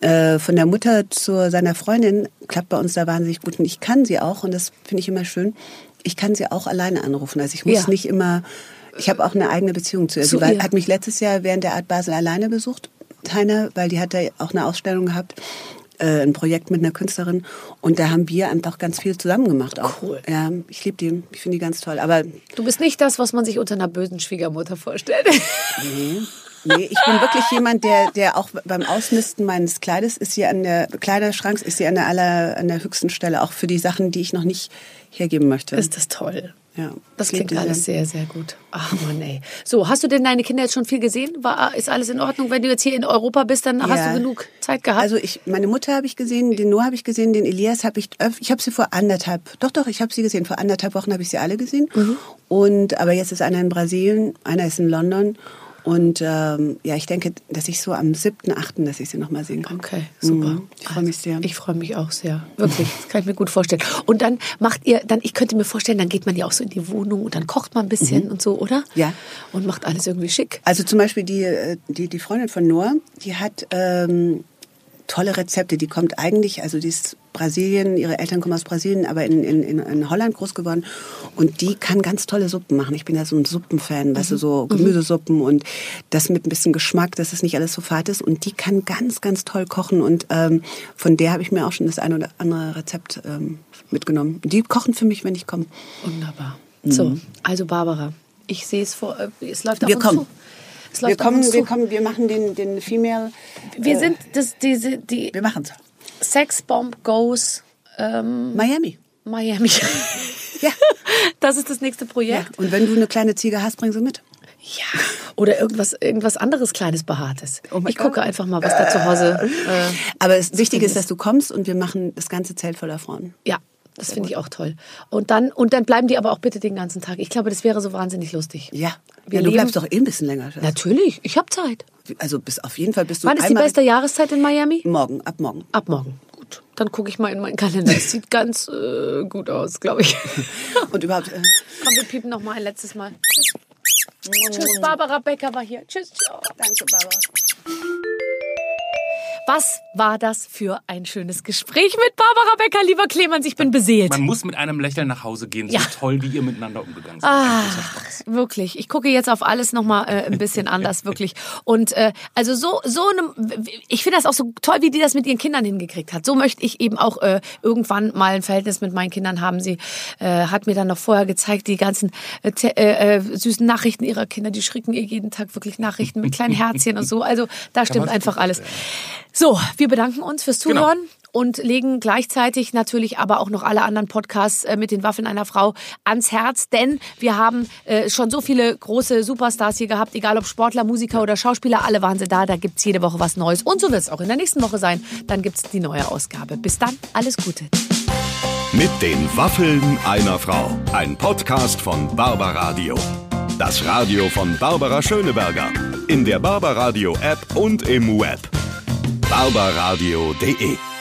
äh, von der Mutter zu seiner Freundin klappt bei uns da wahnsinnig gut. Und ich kann sie auch, und das finde ich immer schön, ich kann sie auch alleine anrufen. Also ich muss Ja. nicht immer, ich habe auch eine eigene Beziehung zu ihr. Sie hat mich letztes Jahr während der Art Basel alleine besucht, Tainer, weil die hat da auch eine Ausstellung gehabt, äh, ein Projekt mit einer Künstlerin. Und da haben wir einfach ganz viel zusammen gemacht. Auch. Cool. Ja, ich liebe die, ich finde die ganz toll. Aber Du bist nicht das, was man sich unter einer bösen Schwiegermutter vorstellt. nee, ich bin wirklich jemand, der, der auch beim Ausmisten meines Kleides ist sie an der Kleiderschranks, ist sie an der aller, an der höchsten Stelle, auch für die Sachen, die ich noch nicht hergeben möchte. Ist das toll. Ja, Das klingt die alles sehr. sehr, gut. Ach Mann, ey. So, hast du denn deine Kinder jetzt schon viel gesehen? War, ist alles in Ordnung? Wenn du jetzt hier in Europa bist, dann hast Ja. du genug Zeit gehabt? Also ich, meine Mutter habe ich gesehen, den Noah habe ich gesehen, den Elias habe ich, ich habe sie vor anderthalb, doch doch, ich habe sie gesehen. Vor anderthalb Wochen habe ich sie alle gesehen. Mhm. Und aber jetzt ist einer in Brasilien, einer ist in London. Und ähm, ja, ich denke, dass ich so am 7., 8., dass ich sie noch mal sehen kann. Okay, super. Mhm. Ich freue mich sehr. Ich freue mich auch sehr. Wirklich, das kann ich mir gut vorstellen. Und dann macht ihr, dann, ich könnte mir vorstellen, dann geht man ja auch so in die Wohnung und dann kocht man ein bisschen und so, oder? Mhm. Ja. Und macht alles irgendwie schick. Also zum Beispiel die, äh, die, die Freundin von Noah, die hat ähm, tolle Rezepte. Die kommt eigentlich, also die ist Brasilien, ihre Eltern kommen aus Brasilien, aber in, in, in, in Holland groß geworden. Und die kann ganz tolle Suppen machen. Ich bin ja so ein Suppenfan, weißt du, so Gemüsesuppen und das mit ein bisschen Geschmack, dass es nicht alles so fad ist. Und die kann ganz, ganz toll kochen. Und ähm, von der habe ich mir auch schon das eine oder andere Rezept ähm, mitgenommen. Die kochen für mich, wenn ich komme. Wunderbar. So, also Barbara, ich sehe es vor, äh, es läuft auf Wir uns kommen. zu. Wir kommen, wir kommen, wir machen den, den Female. Wir sind das, diese, die Wir machen's. Sexbomb Goes ähm, Miami. Miami. Ja. Das ist das nächste Ja, Projekt. und wenn du eine kleine Ziege hast, bring sie mit. Ja. Oder irgendwas, irgendwas anderes kleines Behaartes. Oh ich gucke Gott. einfach mal, was da zu Hause. Äh, Aber das Wichtige ist, dass du kommst und wir machen das ganze Zelt voller Frauen. ja, das finde ich auch toll. Und dann, und dann bleiben die aber auch bitte den ganzen Tag. Ich glaube, das wäre so wahnsinnig lustig. Ja. Wir ja du bleibst doch eh ein bisschen länger. Schatz. Natürlich, ich habe Zeit. Also bis auf jeden Fall bist du Wann ist die beste Jahreszeit in Miami? morgen, ab morgen. Ab morgen. Gut, dann gucke ich mal in meinen Kalender. Es sieht ganz äh, gut aus, glaube ich. Und überhaupt, äh, Komm, wir piepen noch mal ein letztes Mal. Tschüss. Tschüss, Barbara Becker war hier. Tschüss. ciao. danke, Barbara. Was war das für ein schönes Gespräch mit Barbara Becker, lieber Clemens? Ich bin beseelt. Man muss mit einem Lächeln nach Hause gehen, so Ja. toll, wie ihr miteinander umgegangen seid. Ah, wirklich. Ich gucke jetzt auf alles nochmal äh, ein bisschen anders, wirklich. Und äh, also so, so eine, ich finde das auch so toll, wie die das mit ihren Kindern hingekriegt hat. So möchte ich eben auch äh, irgendwann mal ein Verhältnis mit meinen Kindern haben. Sie äh, hat mir dann noch vorher gezeigt, die ganzen äh, äh, äh, süßen Nachrichten ihrer Kinder, die schricken ihr jeden Tag wirklich Nachrichten mit kleinen Herzchen und so. Also da stimmt einfach alles. So, wir bedanken uns fürs Genau. Zuhören. und legen gleichzeitig natürlich aber auch noch alle anderen Podcasts äh, mit den Waffeln einer Frau ans Herz, denn wir haben äh, schon so viele große Superstars hier gehabt, egal ob Sportler, Musiker oder Schauspieler, alle waren sie da, da gibt's jede Woche was Neues und so wird es auch in der nächsten Woche sein, dann gibt's die neue Ausgabe. Bis dann, alles Gute. Mit den Waffeln einer Frau. Ein Podcast von Barbaradio. Das Radio von Barbara Schöneberger. In der Barbaradio App und im Web. barbaradio.de